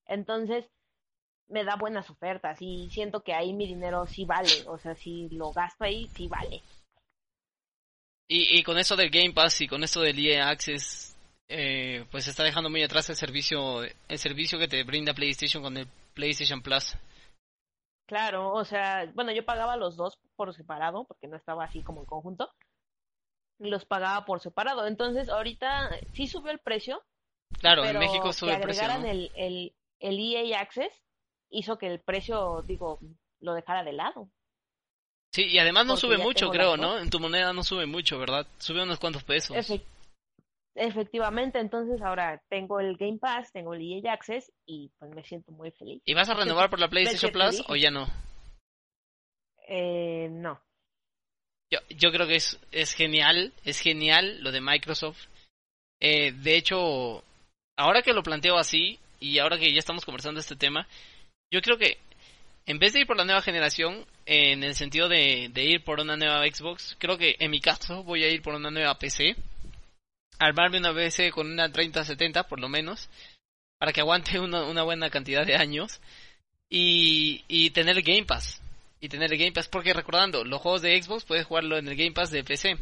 Entonces, me da buenas ofertas y siento que ahí mi dinero sí vale. O sea, si lo gasto ahí, sí vale. Y, y con eso del Game Pass y con esto del EA Access, eh, pues está dejando muy atrás el servicio, el servicio que te brinda PlayStation con el PlayStation Plus. Claro, o sea, bueno, yo pagaba los dos por separado, porque no estaba así como en conjunto. Y los pagaba por separado. Entonces, ahorita sí subió el precio, Claro, pero en México que sube el precio, ¿no? el, el, el EA Access hizo que el precio, digo, lo dejara de lado. Sí, y además no sube mucho, creo, ¿no? En tu moneda no sube mucho, ¿verdad? Sube unos cuantos pesos. Efe- efectivamente, entonces ahora tengo el Game Pass, tengo el EA Access y pues me siento muy feliz. ¿Y vas a renovar por la PlayStation Plus o ya no? Eh, no. Yo, yo creo que es, es genial, es genial lo de Microsoft. Eh, de hecho, ahora que lo planteo así y ahora que ya estamos conversando este tema, yo creo que en vez de ir por la nueva generación, en el sentido de, ir por una nueva Xbox, creo que en mi caso voy a ir por una nueva PC. Armarme una PC con una 3070 por lo menos, para que aguante una, una buena cantidad de años. Y, y tener el Game Pass. Y tener el Game Pass, porque recordando, los juegos de Xbox puedes jugarlo en el Game Pass de PC.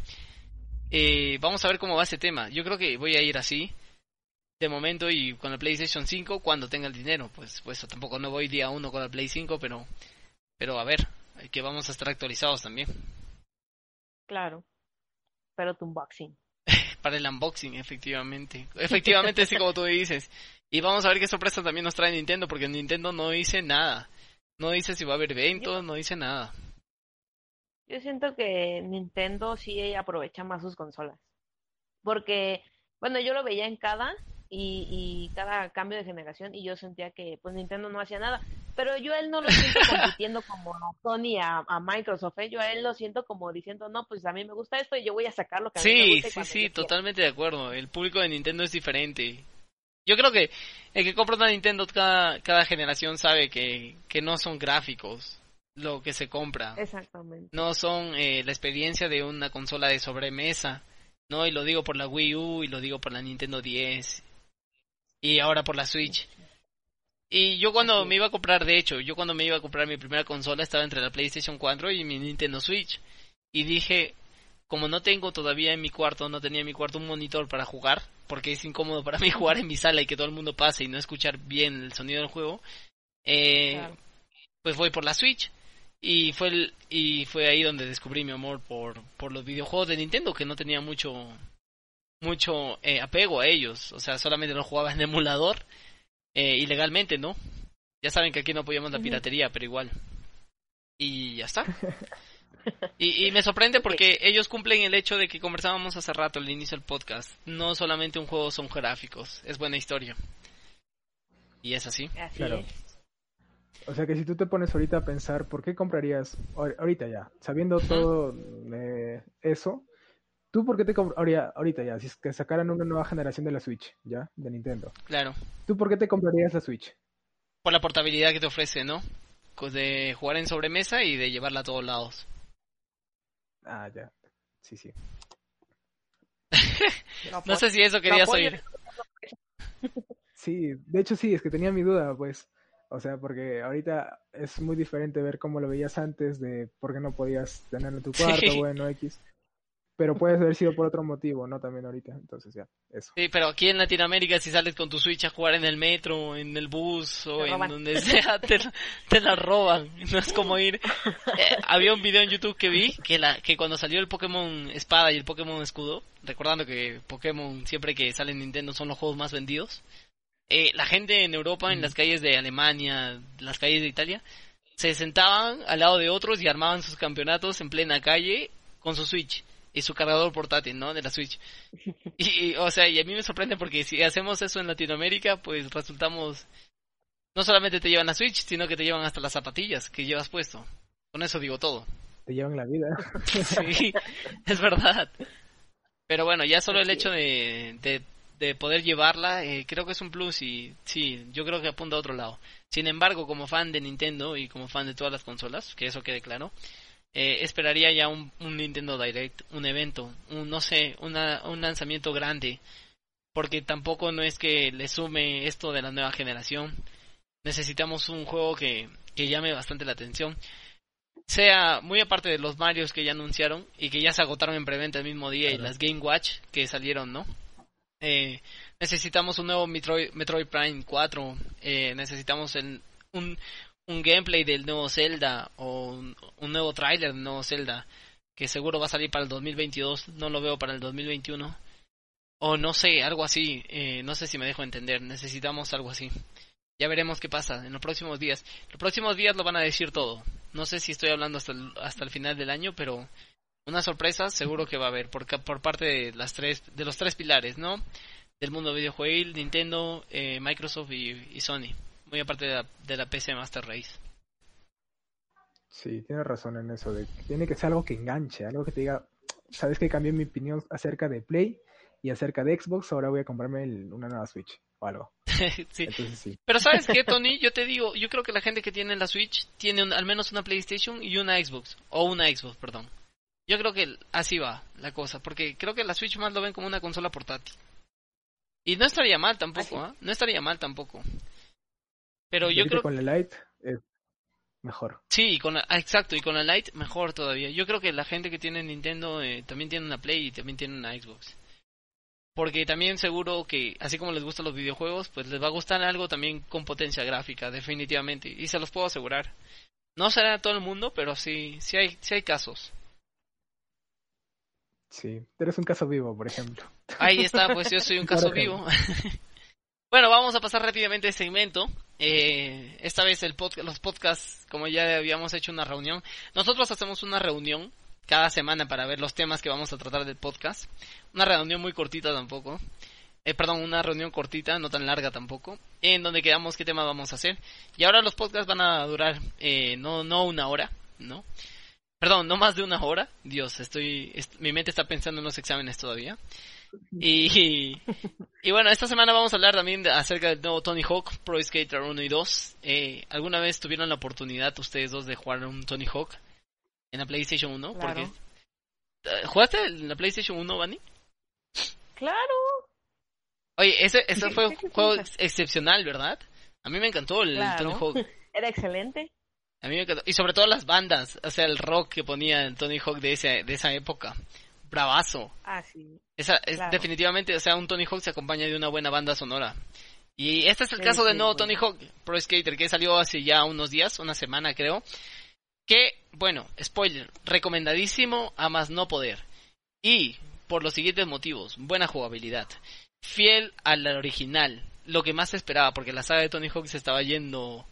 Eh, vamos a ver cómo va ese tema. Yo creo que voy a ir así de momento y con el PlayStation 5 cuando tenga el dinero. Pues, pues tampoco no voy día uno con el Play 5, pero, pero a ver, que vamos a estar actualizados también. Claro. Pero tu unboxing. Para el unboxing, efectivamente. Efectivamente, sí, como tú dices. Y vamos a ver qué sorpresa también nos trae Nintendo, porque Nintendo no dice nada. No dice si va a haber eventos, no dice nada. Yo siento que Nintendo sí aprovecha más sus consolas. Porque, bueno, yo lo veía en cada y, y cada cambio de generación y yo sentía que pues Nintendo no hacía nada. Pero yo a él no lo siento compitiendo como a Sony, a, a Microsoft, ¿eh? yo a él lo siento como diciendo, no, pues a mí me gusta esto y yo voy a sacar lo que a mí me Sí, gusta. sí, sí, quiera". totalmente de acuerdo. El público de Nintendo es diferente. Yo creo que el que compra una Nintendo cada, cada generación sabe que, que no son gráficos lo que se compra. Exactamente. No son eh, la experiencia de una consola de sobremesa. No, y lo digo por la Wii U y lo digo por la Nintendo 10 y ahora por la Switch. Y yo cuando me iba a comprar, de hecho, yo cuando me iba a comprar mi primera consola estaba entre la PlayStation 4 y mi Nintendo Switch. Y dije, como no tengo todavía en mi cuarto, no tenía en mi cuarto un monitor para jugar, porque es incómodo para mí jugar en mi sala y que todo el mundo pase y no escuchar bien el sonido del juego, eh, Claro. pues voy por la Switch. Y fue el, y fue ahí donde descubrí mi amor por, por los videojuegos de Nintendo, que no tenía mucho mucho eh, apego a ellos. O sea, solamente los jugaba en emulador eh, ilegalmente, ¿no? Ya saben que aquí no apoyamos la piratería, pero igual. Y ya está. Y, y me sorprende porque ellos cumplen el hecho de que conversábamos hace rato al inicio del podcast. No solamente un juego son gráficos, es buena historia. Y es así. Así Claro. es. O sea que si tú te pones ahorita a pensar, ¿por qué comprarías ahor- ahorita ya? Sabiendo todo eh, eso, ¿tú por qué te comprarías ahorita ya? Si es que sacaran una nueva generación de la Switch, ¿ya? De Nintendo. Claro. ¿Tú por qué te comprarías la Switch? Por la portabilidad que te ofrece, ¿no? Co- De jugar en sobremesa y de llevarla a todos lados. Ah, ya. Sí, sí. No sé si eso querías oír. Sí, de hecho sí, es que tenía mi duda, pues. O sea, porque ahorita es muy diferente ver cómo lo veías antes de por qué no podías tenerlo en tu cuarto, Sí. bueno, X. Pero puede haber sido por otro motivo, ¿no? También ahorita. Entonces ya, eso. Sí, pero aquí en Latinoamérica si sales con tu Switch a jugar en el metro, en el bus o en donde sea, te, te la roban. No es como ir... Eh, había un video en YouTube que vi que, la, que cuando salió el Pokémon Espada y el Pokémon Escudo, recordando que Pokémon siempre que sale en Nintendo son los juegos más vendidos, eh, la gente en Europa, en las calles de Alemania, las calles de Italia, se sentaban al lado de otros y armaban sus campeonatos en plena calle con su Switch y su cargador portátil, ¿no? De la Switch. Y, y, o sea, y a mí me sorprende porque si hacemos eso en Latinoamérica, pues resultamos... No solamente te llevan la Switch, sino que te llevan hasta las zapatillas que llevas puesto. Con eso digo todo. Te llevan la vida. Sí, es verdad. Pero bueno, ya solo el hecho de, de, de poder llevarla, eh, creo que es un plus y sí, yo creo que apunta a otro lado. Sin embargo, como fan de Nintendo y como fan de todas las consolas, que eso quede claro, eh, esperaría ya un, un Nintendo Direct, un evento, un, no sé, una, un lanzamiento grande, porque tampoco no es que le sume esto de la nueva generación. Necesitamos un juego que, que llame bastante la atención sea muy aparte de los Marios que ya anunciaron y que ya se agotaron en preventa el mismo día y las Game Watch que salieron, ¿no? Eh, necesitamos un nuevo Metroid, Metroid Prime 4, eh, necesitamos el- un, un gameplay del nuevo Zelda o un, nuevo tráiler del nuevo Zelda que seguro va a salir para el 2022, no lo veo para el 2021. O no sé, algo así, eh, no sé si me dejo entender, necesitamos algo así. Ya veremos qué pasa en los próximos días. Los próximos días lo van a decir todo. No sé si estoy hablando hasta el, hasta el final del año, pero una sorpresa seguro que va a haber por, por parte de las tres de los tres pilares, ¿no? Del mundo videojuegil, Nintendo, eh, Microsoft y Sony. Muy aparte de la, de la PC Master Race. Sí, tienes razón en eso, de que tiene que ser algo que enganche, algo que te diga, sabes que cambié mi opinión acerca de Play y acerca de Xbox, ahora voy a comprarme el- una nueva Switch o algo. sí. Entonces sí. Pero sabes qué, Tony, yo te digo, yo creo que la gente que tiene la Switch tiene un- al menos una PlayStation y una Xbox, o una Xbox, perdón. Yo creo que así va la cosa, porque creo que la Switch más lo ven como una consola portátil. Y no estaría mal tampoco, ¿ah? No estaría mal tampoco. Pero yo creo con la Lite es mejor. Sí, y con la, ah, exacto, y con la Lite mejor todavía. Yo creo que la gente que tiene Nintendo eh, también tiene una Play y también tiene una Xbox. Porque también seguro que, así como les gustan los videojuegos, pues les va a gustar algo también con potencia gráfica, definitivamente. Y se los puedo asegurar. No será todo el mundo, pero sí, sí hay, sí hay casos. Sí, eres un caso vivo, por ejemplo. Ahí está, pues yo soy un caso vivo. bueno, vamos a pasar rápidamente este segmento. Eh, esta vez el los podcasts, como ya habíamos hecho una reunión, nosotros hacemos una reunión cada semana para ver los temas que vamos a tratar del podcast. Una reunión muy cortita tampoco. Eh, perdón, una reunión cortita, no tan larga tampoco, en donde quedamos qué tema vamos a hacer. Y ahora los podcasts van a durar eh, no, no una hora, ¿no? Perdón, no más de una hora. Dios, estoy, mi mente está pensando en los exámenes todavía. Y, y bueno, esta semana vamos a hablar también acerca del nuevo Tony Hawk Pro Skater 1 y 2. Eh, ¿Alguna vez tuvieron la oportunidad ustedes dos de jugar un Tony Hawk en la PlayStation 1? Porque, eh, ¿Jugaste en la PlayStation 1, Bunny? Claro. Oye, ese, ese fue un juego excepcional, ¿verdad? A mí me encantó el Tony Hawk. Era excelente. A mí me encantó. Y sobre todo las bandas, o sea, el rock que ponía el Tony Hawk de, ese, de esa época. Bravazo. Ah, sí. Esa, es, Definitivamente, o sea, un Tony Hawk se acompaña de una buena banda sonora. Y este es el caso del nuevo Tony Hawk Pro Skater que salió hace ya unos días, una semana creo. Que, bueno, spoiler, recomendadísimo a más no poder. Y por los siguientes motivos, buena jugabilidad, fiel al original, lo que más esperaba, porque la saga de Tony Hawk se estaba yendo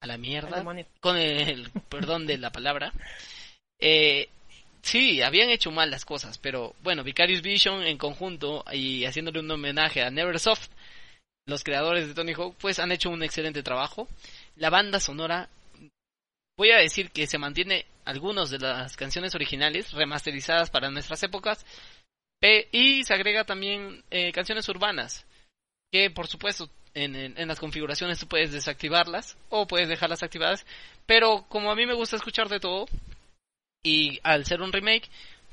a la mierda, con el perdón de la palabra. Eh, sí, habían hecho mal las cosas, pero bueno, Vicarious Vision en conjunto y haciéndole un homenaje a Neversoft, los creadores de Tony Hawk, pues han hecho un excelente trabajo. La banda sonora, voy a decir que se mantiene algunas de las canciones originales remasterizadas para nuestras épocas, y se agrega también eh, canciones urbanas, que por supuesto en, en, las configuraciones tú puedes desactivarlas o puedes dejarlas activadas, pero como a mí me gusta escuchar de todo, y al ser un remake,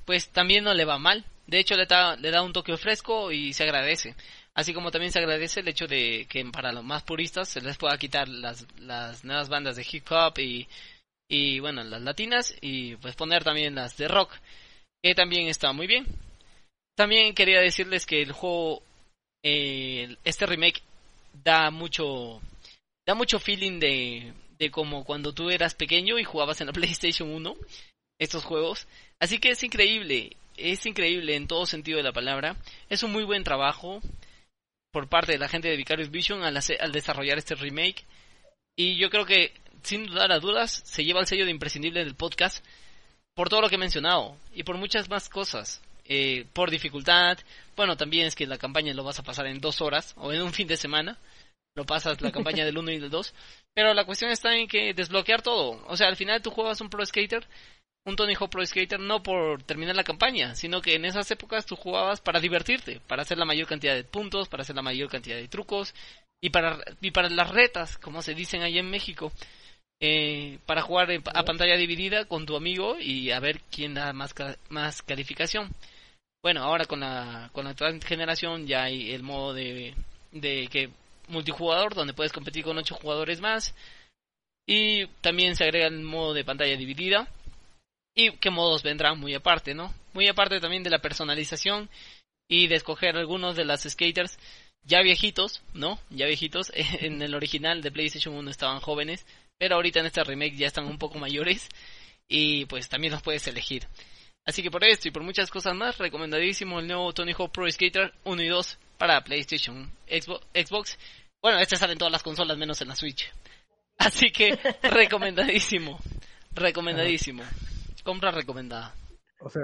pues también no le va mal. De hecho, le da, un toque fresco y se agradece. Así como también se agradece el hecho de que para los más puristas se les pueda quitar las, las nuevas bandas de hip hop y, y bueno, las latinas y pues poner también las de rock, que también está muy bien. También quería decirles que el juego, este remake da mucho, da mucho feeling de, de como cuando tú eras pequeño y jugabas en la PlayStation 1 estos juegos. Así que es increíble, es increíble en todo sentido de la palabra. Es un muy buen trabajo por parte de la gente de Vicarious Vision al, al desarrollar este remake. Y yo creo que, sin dudar a dudas, se lleva el sello de imprescindible del podcast por todo lo que he mencionado y por muchas más cosas. Eh, por dificultad, bueno, también es que la campaña lo vas a pasar en dos horas o en un fin de semana. Lo pasas la campaña del 1 y del 2. Pero la cuestión está en que desbloquear todo. O sea, al final tú juegas un Pro Skater un Tony Hawk Pro Skater no por terminar la campaña, sino que en esas épocas tú jugabas para divertirte, para hacer la mayor cantidad de puntos, para hacer la mayor cantidad de trucos y para, y para las retas, como se dicen allá en México, eh, para jugar a pantalla dividida con tu amigo y a ver quién da más, más calificación. Bueno, ahora con la, con la generación ya hay el modo de, de que multijugador donde puedes competir con ocho jugadores más y también se agrega el modo de pantalla dividida y qué modos vendrán muy aparte, ¿no? Muy aparte también de la personalización y de escoger algunos de las skaters ya viejitos, ¿no? Ya viejitos. En el original de PlayStation 1 estaban jóvenes, pero ahorita en este remake ya están un poco mayores y pues también los puedes elegir. Así que por esto y por muchas cosas más, recomendadísimo el nuevo Tony Hawk Pro Skater 1 y 2 para PlayStation, Xbox. Bueno, este sale en todas las consolas menos en la Switch. Así que recomendadísimo. Recomendadísimo. Compra recomendada. O sea,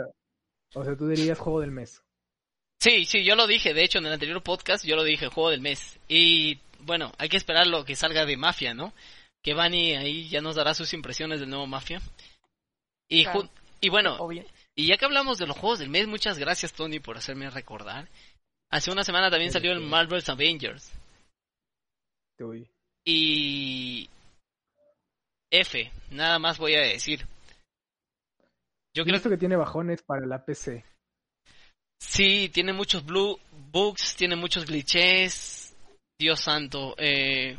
o sea, tú dirías juego del mes. Sí, sí, yo lo dije, de hecho en el anterior podcast yo lo dije, juego del mes. Y bueno, hay que esperar lo que salga de Mafia, ¿no? Que Vani ahí ya nos dará sus impresiones del nuevo Mafia. Y, y bueno, y ya que hablamos de los juegos del mes, muchas gracias Tony por hacerme recordar. Hace una semana también salió el Marvel's Avengers. Y F, nada más voy a decir. Yo creo que tiene bajones para la PC. Sí, tiene muchos blue bugs, tiene muchos glitches. Dios santo, eh...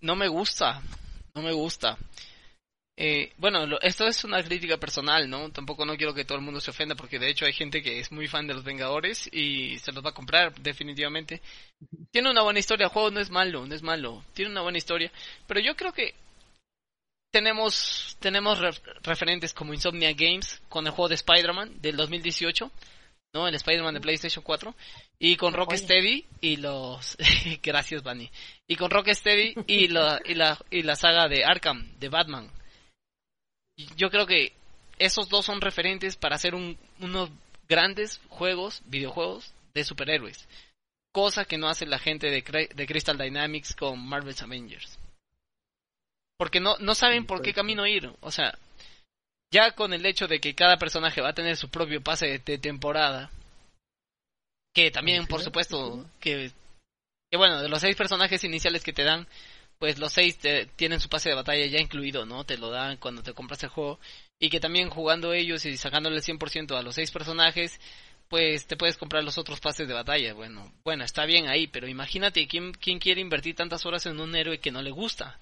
no me gusta, no me gusta. Eh, bueno, esto es una crítica personal, ¿no? Tampoco no quiero que todo el mundo se ofenda porque de hecho hay gente que es muy fan de los Vengadores y se los va a comprar definitivamente. Tiene una buena historia, el juego no es malo, no es malo, tiene una buena historia, pero yo creo que tenemos, tenemos referentes como Insomnia Games con el juego de Spider-Man del 2018, ¿no? El Spider-Man de PlayStation 4. Y con Rocksteady y los... Gracias, Bunny. Y con Rocksteady y la, y, la, y la saga de Arkham, de Batman. yo creo que esos dos son referentes para hacer un, unos grandes juegos, videojuegos de superhéroes. Cosa que no hace la gente de, de Crystal Dynamics con Marvel's Avengers. Porque no, no saben por qué camino ir. O sea, ya con el hecho de que cada personaje va a tener su propio pase de temporada, que también, por supuesto, que, que bueno, de los seis personajes iniciales que te dan, pues los seis tienen su pase de batalla ya incluido, ¿no? Te lo dan cuando te compras el juego. Y que también jugando ellos y sacándole el 100% a los seis personajes, pues te puedes comprar los otros pases de batalla. Bueno, bueno, está bien ahí, pero imagínate quién, quién quiere invertir tantas horas en un héroe que no le gusta.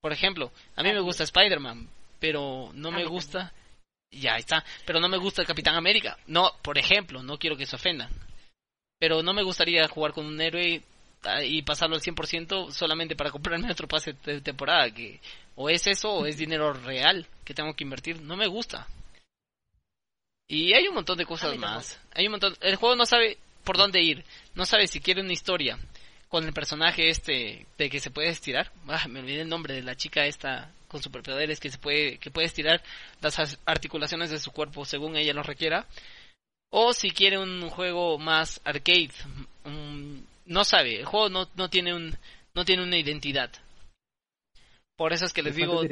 Por ejemplo, a mí me gusta Spider-Man, pero no me gusta... Ya está, pero no me gusta el Capitán América. No, por ejemplo, no quiero que se ofendan. Pero no me gustaría jugar con un héroe ah, y pasarlo al 100% solamente para comprarme otro pase de temporada. Que o es eso o es dinero real que tengo que invertir. No me gusta. Y hay un montón de cosas más. Hay un montón. El juego no sabe por dónde ir. No sabe si quiere una historia con el personaje este de que se puede estirar. Ah, me olvidé el nombre de la chica esta con superpoderes que se puede que puede estirar las articulaciones de su cuerpo según ella lo requiera. O si quiere un juego más arcade, no sabe, el juego no, no tiene un no tiene una identidad. Por eso es que les digo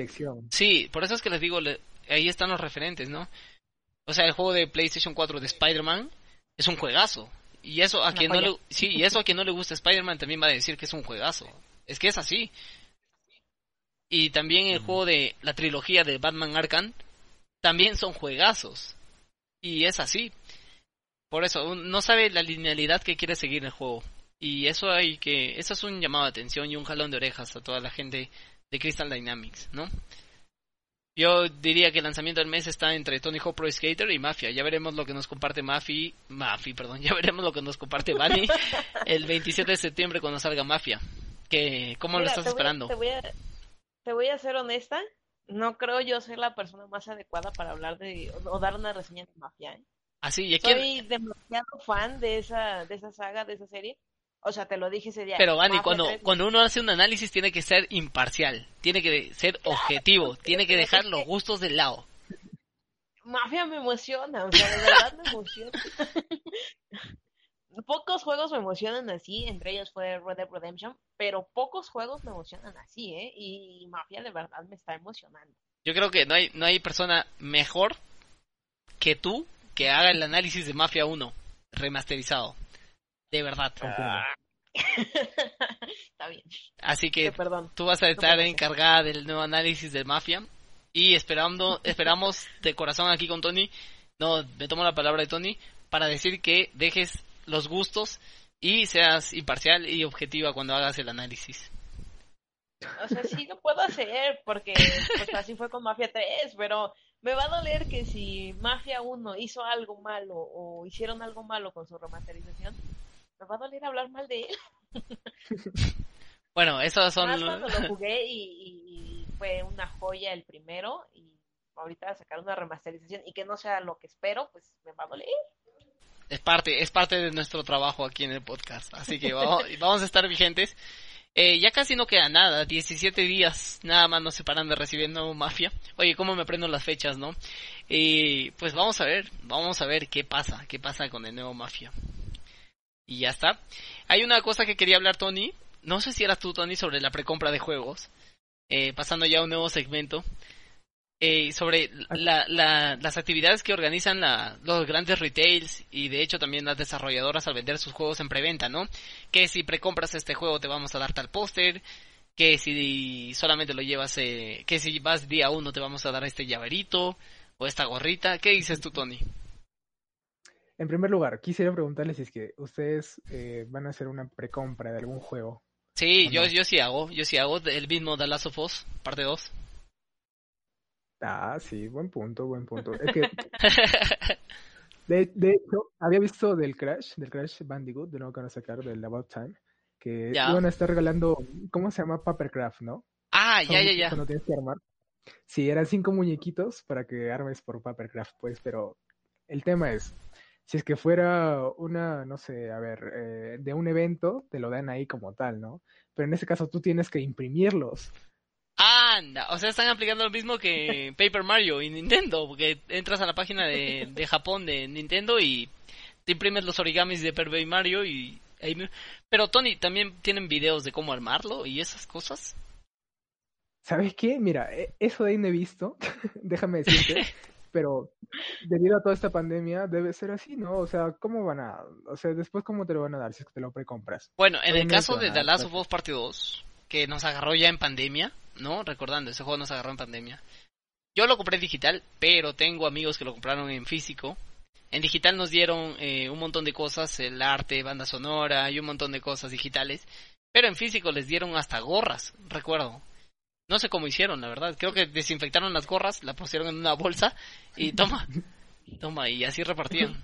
Sí, por eso es que les digo ahí están los referentes, ¿no? O sea, el juego de PlayStation 4 de Spider-Man es un juegazo. Y eso a quien no le, sí, y eso a quien no le gusta Spider-Man también va a decir que es un juegazo. Es que es así. Y también el juego de la trilogía de Batman Arkham también son juegazos. Y es así. Por eso, no sabe la linealidad que quiere seguir el juego. Y eso hay que, eso es un llamado de atención y un jalón de orejas a toda la gente de Crystal Dynamics, ¿no? Yo diría que el lanzamiento del mes está entre Tony Hawk Pro Skater y Mafia. Ya veremos lo que nos comparte Mafi, Mafi, perdón, ya veremos lo que nos comparte Bunny el 27 de septiembre cuando salga Mafia. Que, ¿Cómo lo estás esperando? te, voy a, te voy a ser honesta, no creo yo ser la persona más adecuada para hablar de o, dar una reseña de Mafia. ¿eh? Así, ¿y Soy demasiado fan de esa, de esa saga, de esa serie. O sea, te lo dije ese día. Pero, Ani, cuando, cuando uno hace un análisis tiene que ser imparcial, tiene que ser objetivo, tiene que dejar los gustos de lado. Mafia me emociona, o sea, de verdad me emociona. pocos juegos me emocionan así, entre ellos fue Red Dead Redemption, pero pocos juegos me emocionan así, ¿eh? Y Mafia de verdad me está emocionando. Yo creo que no hay, no hay persona mejor que tú que haga el análisis de Mafia 1 remasterizado. De verdad. Está bien. Así que tú vas a estar encargada del nuevo análisis de Mafia. Y esperando, esperamos de corazón aquí con Tony, no, me tomo la palabra de Tony, para decir que dejes los gustos y seas imparcial y objetiva cuando hagas el análisis. O sea, sí lo puedo hacer porque pues, así fue con Mafia 3, pero me va a doler que si Mafia 1 hizo algo malo o hicieron algo malo con su remasterización, me va a doler hablar mal de él. Bueno, esos son... Más cuando lo jugué y, fue una joya el primero y ahorita sacar una remasterización y que no sea lo que espero, pues me va a doler. Es parte, es parte de nuestro trabajo aquí en el podcast, así que vamos, vamos a estar vigentes. Eh, ya casi no queda nada, 17 días nada más nos separan de recibir nuevo Mafia. Oye, ¿cómo me aprendo las fechas, no? Y pues vamos a ver, vamos a ver qué pasa, qué pasa con el nuevo Mafia. Y ya está. Hay una cosa que quería hablar, Tony. No sé si eras tú, Tony, sobre la precompra de juegos. Eh, pasando ya a un nuevo segmento. Eh, sobre la, las actividades que organizan los grandes retails y de hecho también las desarrolladoras al vender sus juegos en preventa, ¿no? Que si precompras este juego te vamos a dar tal póster, que si solamente lo llevas, eh, que si vas día uno te vamos a dar este llaverito o esta gorrita. ¿Qué dices tú, Tony? En primer lugar, quisiera preguntarles si es que ustedes eh, van a hacer una precompra de algún juego. Sí, yo, yo sí hago, yo sí hago el mismo de Last of Us, parte 2. Ah, sí, buen punto, buen punto. Es que, de, de, hecho, había visto del Crash, del Crash Bandicoot, de nuevo que van a sacar, del About Time, que iban a estar regalando, ¿cómo se llama? Papercraft, ¿no? Ah, ya, ya, ya. Cuando tienes que armar. Sí, eran cinco muñequitos para que armes por Papercraft, pues, pero el tema es, si es que fuera una, no sé, a ver, eh, de un evento, te lo dan ahí como tal, ¿no? Pero en ese caso tú tienes que imprimirlos. Anda, o sea, están aplicando lo mismo que Paper Mario y Nintendo, porque entras a la página de, de Japón de Nintendo y te imprimes los origamis de Paper Mario y ahí... Pero Tony, ¿también tienen videos de cómo armarlo y esas cosas? ¿Sabes qué? Mira, e, eso de ahí no he visto, déjame decirte, pero debido a toda esta pandemia debe ser así, ¿no? O sea, ¿cómo van a...? O sea, después ¿cómo te lo van a dar si es que te lo precompras? Bueno, en el caso de The Last of Us Part 2, que nos agarró ya en pandemia, ¿no? Recordando, ese juego nos agarró en pandemia. Yo lo compré digital, pero tengo amigos que lo compraron en físico. En digital nos dieron eh, un montón de cosas, el arte, banda sonora y un montón de cosas digitales. Pero en físico les dieron hasta gorras, recuerdo. No sé cómo hicieron, la verdad. Creo que desinfectaron las gorras, la pusieron en una bolsa y toma, toma, y así repartían.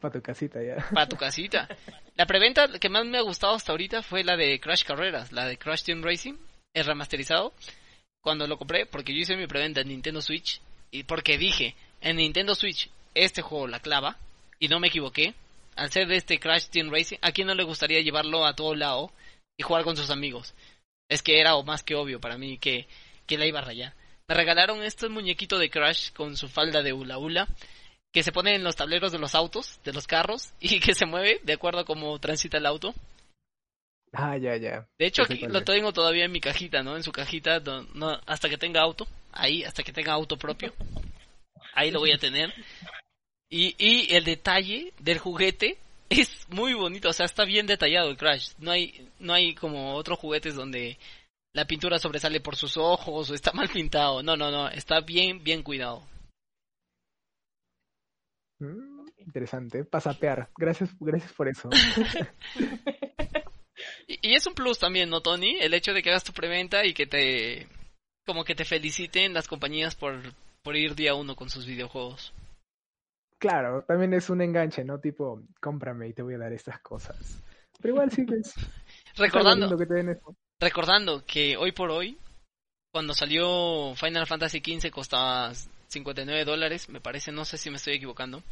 Para tu casita ya. Para tu casita. La preventa que más me ha gustado hasta ahorita fue la de Crash Carreras, la de Crash Team Racing, el remasterizado. Cuando lo compré, porque yo hice mi preventa en Nintendo Switch y porque dije, en Nintendo Switch este juego la clava y no me equivoqué. Al ser de este Crash Team Racing, ¿a quién no le gustaría llevarlo a todo lado y jugar con sus amigos? Es que era más que obvio para mí que, que la iba a rayar. Me regalaron este muñequito de Crash con su falda de hula hula que se pone en los tableros de los autos, de los carros, y que se mueve de acuerdo a cómo transita el auto. Ah, ya, ya. De hecho, aquí lo tengo todavía en mi cajita, ¿no? En su cajita, no, hasta que tenga auto. Ahí, hasta que tenga auto propio. Ahí lo voy a tener. Y, y el detalle del juguete es muy bonito, o sea, está bien detallado el Crash. No hay, no hay como otros juguetes donde la pintura sobresale por sus ojos o está mal pintado. No, no, no, está bien, bien cuidado. Mm, interesante, pasapear. Gracias, gracias por eso. y, es un plus también, ¿no, Tony? El hecho de que hagas tu preventa y que te, como que te feliciten las compañías por, por ir día uno con sus videojuegos. Claro, también es un enganche, ¿no? Tipo, cómprame y te voy a dar estas cosas. Pero igual sí es... recordando, que recordando que hoy por hoy, cuando salió Final Fantasy XV costaba 59 dólares, me parece, no sé si me estoy equivocando.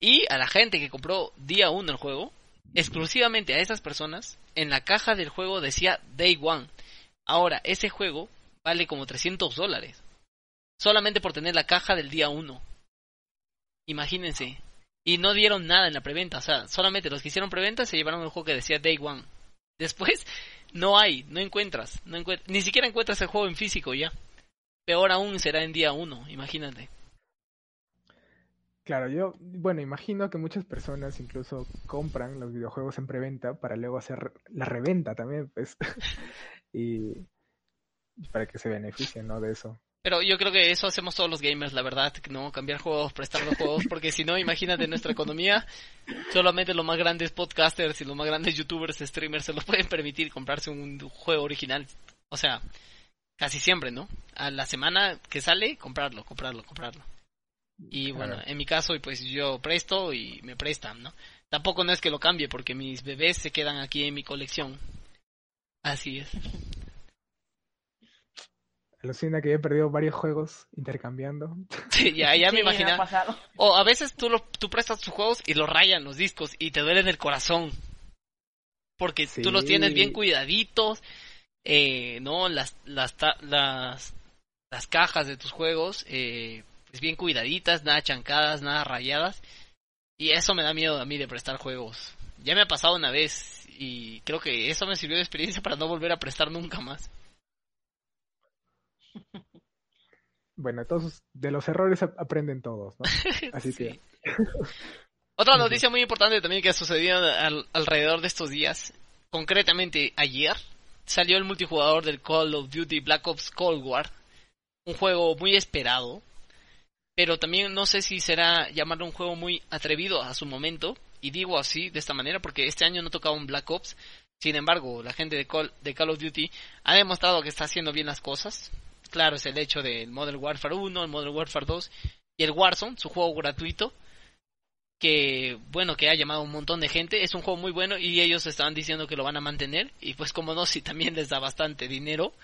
Y a la gente que compró día 1 el juego, exclusivamente a esas personas, en la caja del juego decía Day One. Ahora, ese juego vale como 300 dólares. Solamente por tener la caja del día 1. Imagínense. Y no dieron nada en la preventa. O sea, solamente los que hicieron preventa se llevaron el juego que decía Day One. Después, no hay, no encuentras. Ni siquiera encuentras el juego en físico ya. Peor aún será en día uno, imagínate. Claro, yo, bueno, imagino que muchas personas incluso compran los videojuegos en preventa para luego hacer la reventa también, pues, y para que se beneficien, ¿no? De eso. Pero yo creo que eso hacemos todos los gamers, la verdad, no cambiar juegos, prestar los juegos, porque si no, imagínate nuestra economía, solamente los más grandes podcasters y los más grandes youtubers, streamers se lo pueden permitir comprarse un juego original. O sea, Casi siempre, ¿no? A la semana que sale, comprarlo, comprarlo, comprarlo. Y bueno, en mi caso, pues yo presto y me prestan, ¿no? Tampoco no es que lo cambie porque mis bebés se quedan aquí en mi colección. Así es. Alucina que he perdido varios juegos intercambiando. Sí, ya, ya me imagino. O a veces tú, lo, tú prestas tus juegos y los rayan los discos y te duelen el corazón. Porque tú los tienes bien cuidaditos eh, no las las, las las cajas de tus juegos eh, pues bien cuidaditas nada chancadas nada rayadas y eso me da miedo a mí de prestar juegos ya me ha pasado una vez y creo que eso me sirvió de experiencia para no volver a prestar nunca más bueno todos de los errores aprenden todos ¿no? así que otra noticia muy importante también que ha sucedido alrededor de estos días concretamente ayer salió el multijugador del Call of Duty Black Ops Cold War, un juego muy esperado, pero también no sé si será llamarlo un juego muy atrevido a su momento, y digo así, de esta manera, porque este año no tocaba un Black Ops, sin embargo, la gente de Call, de Call of Duty ha demostrado que está haciendo bien las cosas, claro, es el hecho del Modern Warfare 1, el Modern Warfare 2 y el Warzone, su juego gratuito, que bueno que ha llamado un montón de gente. Es un juego muy bueno y ellos estaban diciendo que lo van a mantener y pues como no si también les da bastante dinero.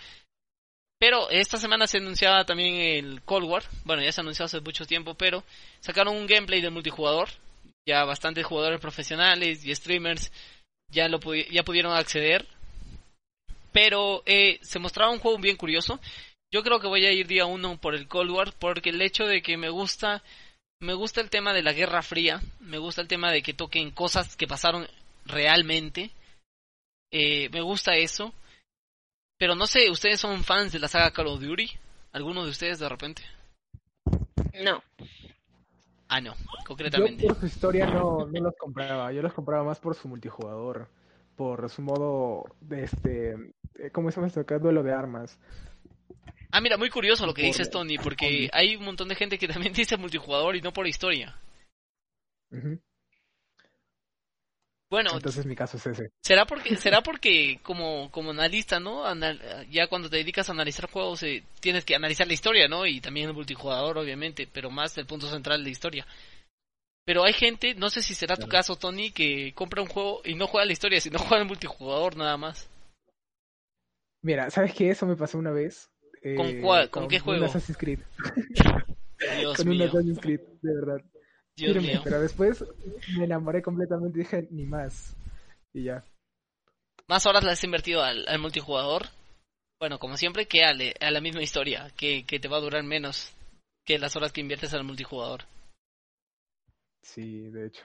Pero esta semana se anunciaba también el Cold War. Bueno ya se anunció hace mucho tiempo pero sacaron un gameplay de multijugador. Ya bastantes jugadores profesionales y streamers ya lo ya pudieron acceder. Pero eh, se mostraba un juego bien curioso. Yo creo que voy a ir día uno por el Cold War porque el hecho de que me gusta me gusta el tema de la Guerra Fría, me gusta el tema de que toquen cosas que pasaron realmente. Eh, me gusta eso. Pero no sé, ¿ustedes son fans de la saga Call of Duty? ¿Alguno de ustedes de repente? No. Ah, no, concretamente. Yo por su historia no, no los compraba, yo los compraba más por su multijugador, por su modo de este, eh, ¿cómo se llama esto? Duelo de armas. Ah, mira, muy curioso lo que Por- dices, Tony, porque hay un montón de gente que también dice multijugador y no por historia. Bueno, Entonces mi caso es ese. será porque será porque como como analista, ¿no? Anal- ya cuando te dedicas a analizar juegos eh, tienes que analizar la historia, ¿no? Y también el multijugador, obviamente, pero más el punto central de la historia. Pero hay gente, no sé si será tu caso, Tony, que compra un juego y no juega la historia, sino juega el multijugador nada más. Mira, ¿sabes qué? Eso me pasó una vez. ¿Con eh, cuál? ¿Con qué juego? Assassin's Creed. Dios con un Assassin's Creed, de verdad. Dios Firme, mío. Pero después me enamoré completamente y dije, ni más. Y ya. Más horas las has invertido al, al multijugador. Bueno, como siempre, que a, le- a la misma historia, que, que te va a durar menos que las horas que inviertes al multijugador. Sí, de hecho.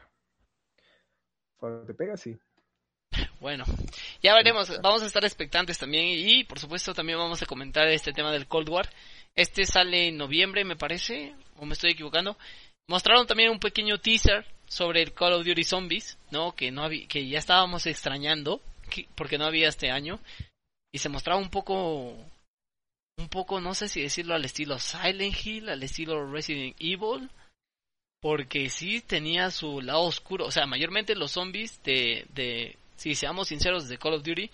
Cuando te pega, sí. Bueno, ya veremos, vamos a estar expectantes también y por supuesto también vamos a comentar este tema del Cold War. Este sale en noviembre, me parece, o me estoy equivocando. Mostraron también un pequeño teaser sobre el Call of Duty Zombies, ¿no? Que no que ya estábamos extrañando que- porque no había este año y se mostraba un poco un poco no sé si decirlo al estilo Silent Hill, al estilo Resident Evil, porque sí tenía su lado oscuro, o sea, mayormente los zombies de si seamos sinceros, de Call of Duty,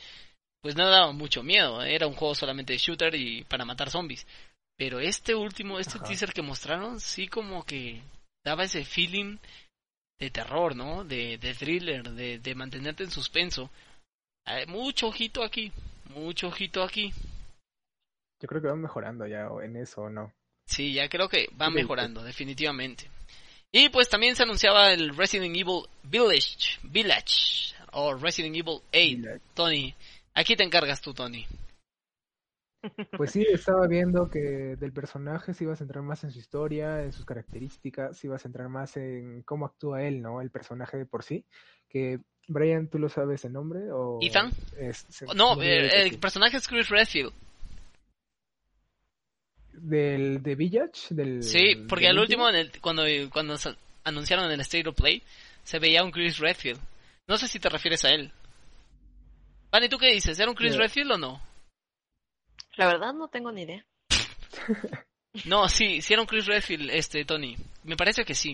pues no daban mucho miedo, era un juego solamente de shooter y para matar zombies. Pero este último, este Ajá. teaser que mostraron, sí como que daba ese feeling de terror, ¿no? De, de thriller, de, de mantenerte en suspenso. Hay mucho ojito aquí, mucho ojito aquí. Yo creo que van mejorando ya o en eso, ¿o no? Sí, ya creo que van Sí, mejorando, definitivamente. Y pues también se anunciaba el Resident Evil Village, Village, o Resident Evil 8. Tony, aquí te encargas tú, Tony. Pues sí, estaba viendo que del personaje se iba a centrar más en su historia, en sus características, se iba a centrar más en cómo actúa él, ¿no? El personaje de por sí. Que, Brian, ¿tú lo sabes el nombre? O ¿Ethan? es- se- No, eh, el personaje es Chris Redfield. Del de Village, del Sí, porque al último, en el, cuando, cuando anunciaron en el State of Play, se veía un Chris Redfield. No sé si te refieres a él. Vale, ¿tú qué dices? ¿Era un Chris. Redfield o no? La verdad no tengo ni idea. No, sí, sí era un Chris Redfield, este, Tony. Me parece que sí.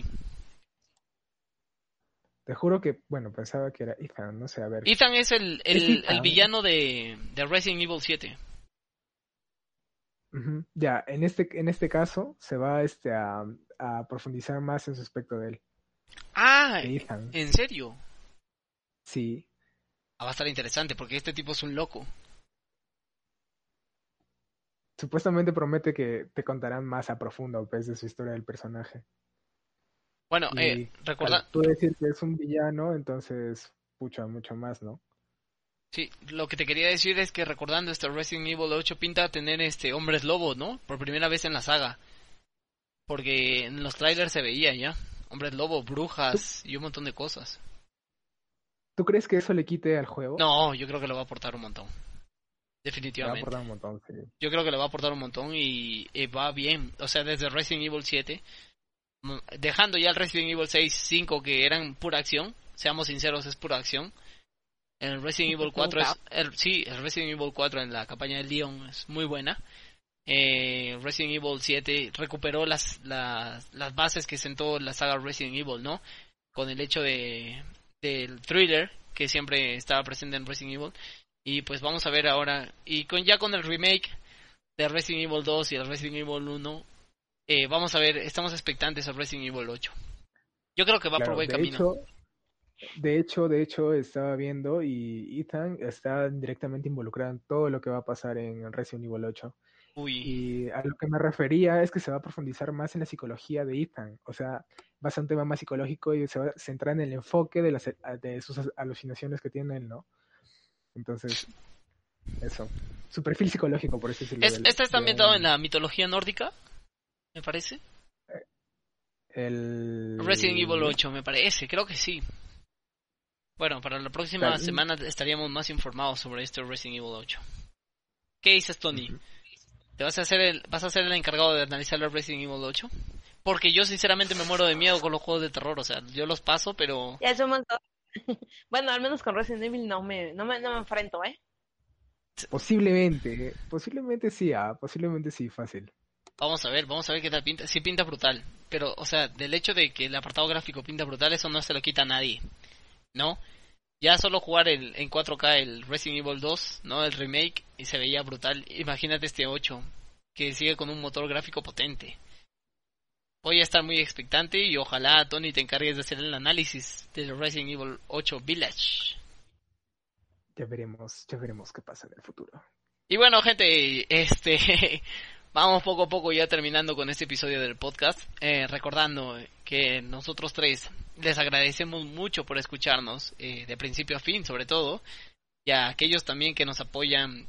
Te juro que, bueno, pensaba que era Ethan, no sé, a ver. Ethan es el, el, Ethan. el villano de, de Resident Evil 7. Ujú, Ya, en este, en este caso se va este, a, a profundizar más en su aspecto de él, Ah, de Ethan. ¿en serio? Sí, Ah, va a estar interesante porque este tipo es un loco. supuestamente promete que te contarán más a profundo pues, de su historia del personaje. Bueno, Y eh, recuerda, tú decir que es un villano, entonces, pucha, mucho más, ¿no? sí, lo que te quería decir es que recordando este Resident Evil 8 pinta tener este hombres lobo, ¿no? Por primera vez en la saga. Porque en los trailers se veía ya. Hombres lobo, brujas y un montón de cosas. ¿Tú crees que eso le quite al juego? No, yo creo que le va a aportar un montón. Le va a Definitivamente. aportar un montón, sí. Yo creo que le va a aportar un montón y, y va bien. O sea, desde Resident Evil 7, mm, dejando ya el Resident Evil 6, 5 que eran pura acción, seamos sinceros, es pura acción. El Resident Evil 4 es, el, sí, el Resident Evil 4 en la campaña de Leon es muy buena. Eh, Resident Evil 7 recuperó las, las, las bases que sentó la saga Resident Evil, ¿no? Con el hecho de del thriller que siempre estaba presente en Resident Evil. Y pues vamos a ver ahora y con ya con el remake de Resident Evil 2 y el Resident Evil 1 eh, vamos a ver estamos expectantes al Resident Evil 8 yo creo que va Claro, por buen camino. hecho, de hecho, de hecho, estaba viendo y Ethan está directamente involucrado en todo lo que va a pasar en Resident Evil 8. Uy Y a lo que me refería es que se va a profundizar más en la psicología de Ethan. O sea, va a ser un tema más psicológico y se va a centrar en el enfoque de, las, de sus alucinaciones que tiene él, ¿no? Entonces, eso. Su perfil psicológico, por eso decirlo. Es- este está ambientado en la mitología nórdica, me parece. El... Resident Evil 8, me parece, creo que sí. Bueno, para la próxima Claro. semana estaríamos más informados sobre este Resident Evil 8. ¿Qué dices, Tony? ¿Te vas a hacer el, vas a ser el encargado de analizar el Resident Evil 8? Porque yo sinceramente me muero de miedo con los juegos de terror, o sea, yo los paso, pero Ya somos dos. Bueno, al menos con Resident Evil no me, no me, no me enfrento, ¿eh? Posiblemente, posiblemente sí, ah, posiblemente sí, fácil. vamos a ver, vamos a ver qué tal pinta. Sí pinta brutal, pero, o sea, del hecho de que el apartado gráfico pinta brutal, eso no se lo quita a nadie, ¿no? Ya solo jugar el, en 4K el Resident Evil 2, ¿no? El remake, y se veía brutal. Imagínate este 8, que sigue con un motor gráfico potente. Voy a estar muy expectante y ojalá, Tony, te encargues de hacer el análisis del Resident Evil 8 Village. Ya veremos, ya veremos qué pasa en el futuro. Y bueno, gente, este, vamos poco a poco ya terminando con este episodio del podcast, eh, recordando que nosotros tres les agradecemos mucho por escucharnos, eh, de principio a fin, sobre todo, y a aquellos también que nos apoyan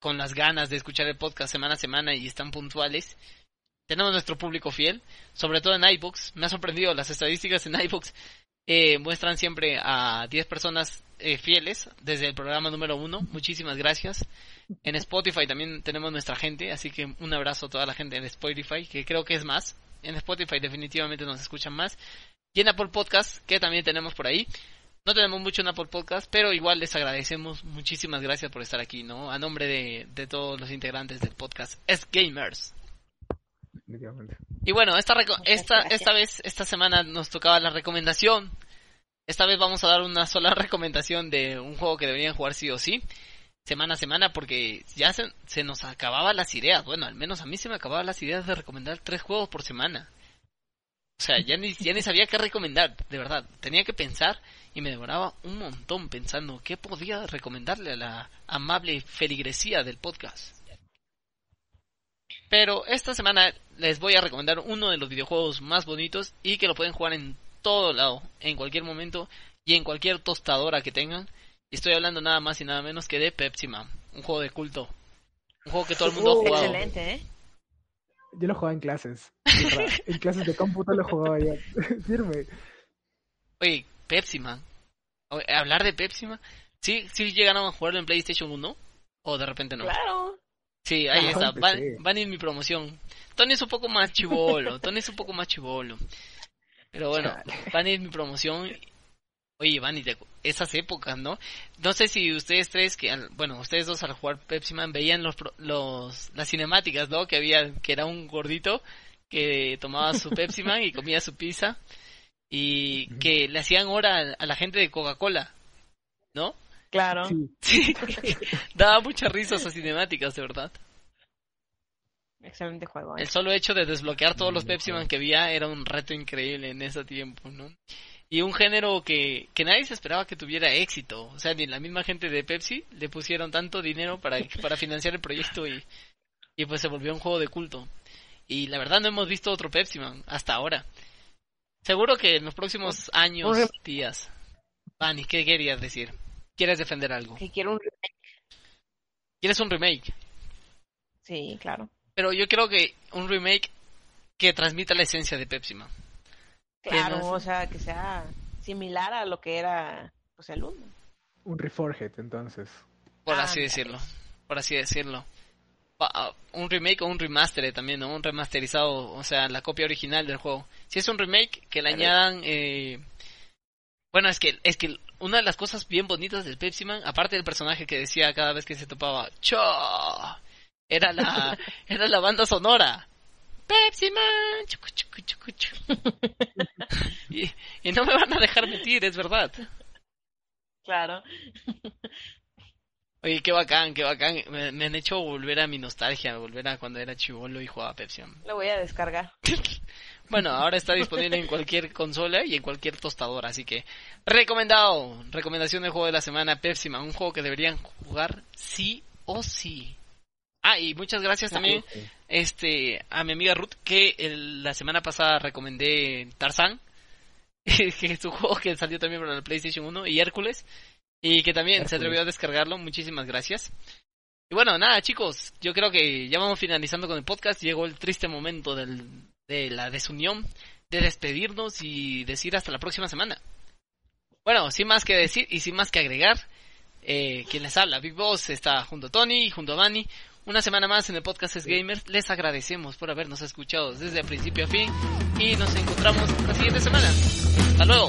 con las ganas de escuchar el podcast semana a semana y están puntuales. Tenemos nuestro público fiel, sobre todo en iBooks. Me ha sorprendido las estadísticas en iBooks. Eh, muestran siempre a 10 personas eh, fieles desde el programa número 1. Muchísimas gracias. En Spotify también tenemos nuestra gente, así que un abrazo a toda la gente en Spotify, que creo que es más. En Spotify definitivamente nos escuchan más. Y en Apple Podcast, que también tenemos por ahí. No tenemos mucho en Apple Podcast, pero igual les agradecemos. Muchísimas gracias por estar aquí, ¿no? A nombre de, de todos los integrantes del podcast. Es Gamers. Y bueno, esta, esta, esta vez, esta semana nos tocaba la recomendación. Esta vez vamos a dar una sola recomendación de un juego que deberían jugar sí o sí, semana a semana, porque ya se, se nos acababan las ideas. Bueno, al menos a mí se me acababan las ideas de recomendar tres juegos por semana. O sea, ya ni, ya ni sabía qué recomendar, de verdad. Tenía que pensar y me demoraba un montón pensando qué podía recomendarle a la amable feligresía del podcast. Pero esta semana les voy a recomendar uno de los videojuegos más bonitos y que lo pueden jugar en todo lado, en cualquier momento y en cualquier tostadora que tengan. Y estoy hablando nada más y nada menos que de Pepsi Man, un juego de culto. Un juego que todo el mundo ha Uh, jugado. excelente, ¿eh? Yo lo jugaba en clases. en clases de cómputo lo jugaba ya. Firme. Oye, Pepsi Man. Oye, hablar de Pepsi Man. ¿Sí, ¿Sí llegaron a jugarlo en PlayStation 1? ¿O de repente no? Claro. Sí, ahí Ah, está. Van, van en mi promoción. Tony es un poco más chivolo. Tony es un poco más chivolo. Pero bueno, Chale. van en mi promoción. Oye, Van, y te- esas épocas, ¿no? No sé si ustedes tres, que al- bueno, ustedes dos al jugar Pepsi Man veían los, pro- los las cinemáticas, ¿no? Que había, que era un gordito que tomaba su Pepsi Man y comía su pizza y que le hacían hora a, a la gente de Coca-Cola, ¿no? Claro. Sí, Sí, daba mucha risa esas cinemáticas, de verdad. Excelente juego, ¿eh? El solo hecho de desbloquear todos los Pepsi Man que había era un reto increíble en ese tiempo, ¿no? Y un género que, que nadie se esperaba que tuviera éxito. O sea, ni la misma gente de Pepsi le pusieron tanto dinero para, para financiar el proyecto y, y pues se volvió un juego de culto. Y la verdad no hemos visto otro Pepsi Man hasta ahora. Seguro que en los próximos años, días. Vani, ¿qué querías decir? ¿Quieres defender algo? Que quiero un remake. ¿Quieres un remake? Sí, claro. Pero yo creo que un remake que transmita la esencia de Pepsi Man. Claro, no o sea, que sea similar a lo que era pues el uno. un Reforged, entonces. por Ah, así decirlo. Por así decirlo. Un remake o un remaster también, ¿no? Un remasterizado, o sea, la copia original del juego. Si es un remake, que le añadan... Eh... Bueno, es que, es que una de las cosas bien bonitas del Pepsi Man, aparte del personaje que decía cada vez que se topaba, ¡Cho! Era la, era la banda sonora. Pepsi Man. chucu, chucu, chucu, chucu. y, y no me van a dejar mentir, es verdad. Claro. Oye, qué bacán, qué bacán. Me, me han hecho volver a mi nostalgia, volver a cuando era chivolo y jugaba Pepsi. Man. Lo voy a descargar. Bueno, ahora está disponible en cualquier consola y en cualquier tostadora, así que recomendado. Recomendación de juego de la semana, Pepsi Man, un juego que deberían jugar sí o sí. Ah, y muchas gracias también este a mi amiga Ruth que el- la semana pasada recomendé Tarzán, que es un juego que salió también para la PlayStation 1 y Hércules. y que también se atrevió a descargarlo. Muchísimas gracias. Y bueno, nada chicos, yo creo que ya vamos finalizando con el podcast. Llegó el triste momento del, de la desunión, de despedirnos y decir hasta la próxima semana. Bueno, sin más que decir y sin más que agregar, eh, quien les habla, Big Boss, está junto a Tony y junto a Manny. Una semana más en el podcast Es Gamers. Les agradecemos por habernos escuchado desde principio a fin y nos encontramos la siguiente semana. Hasta luego.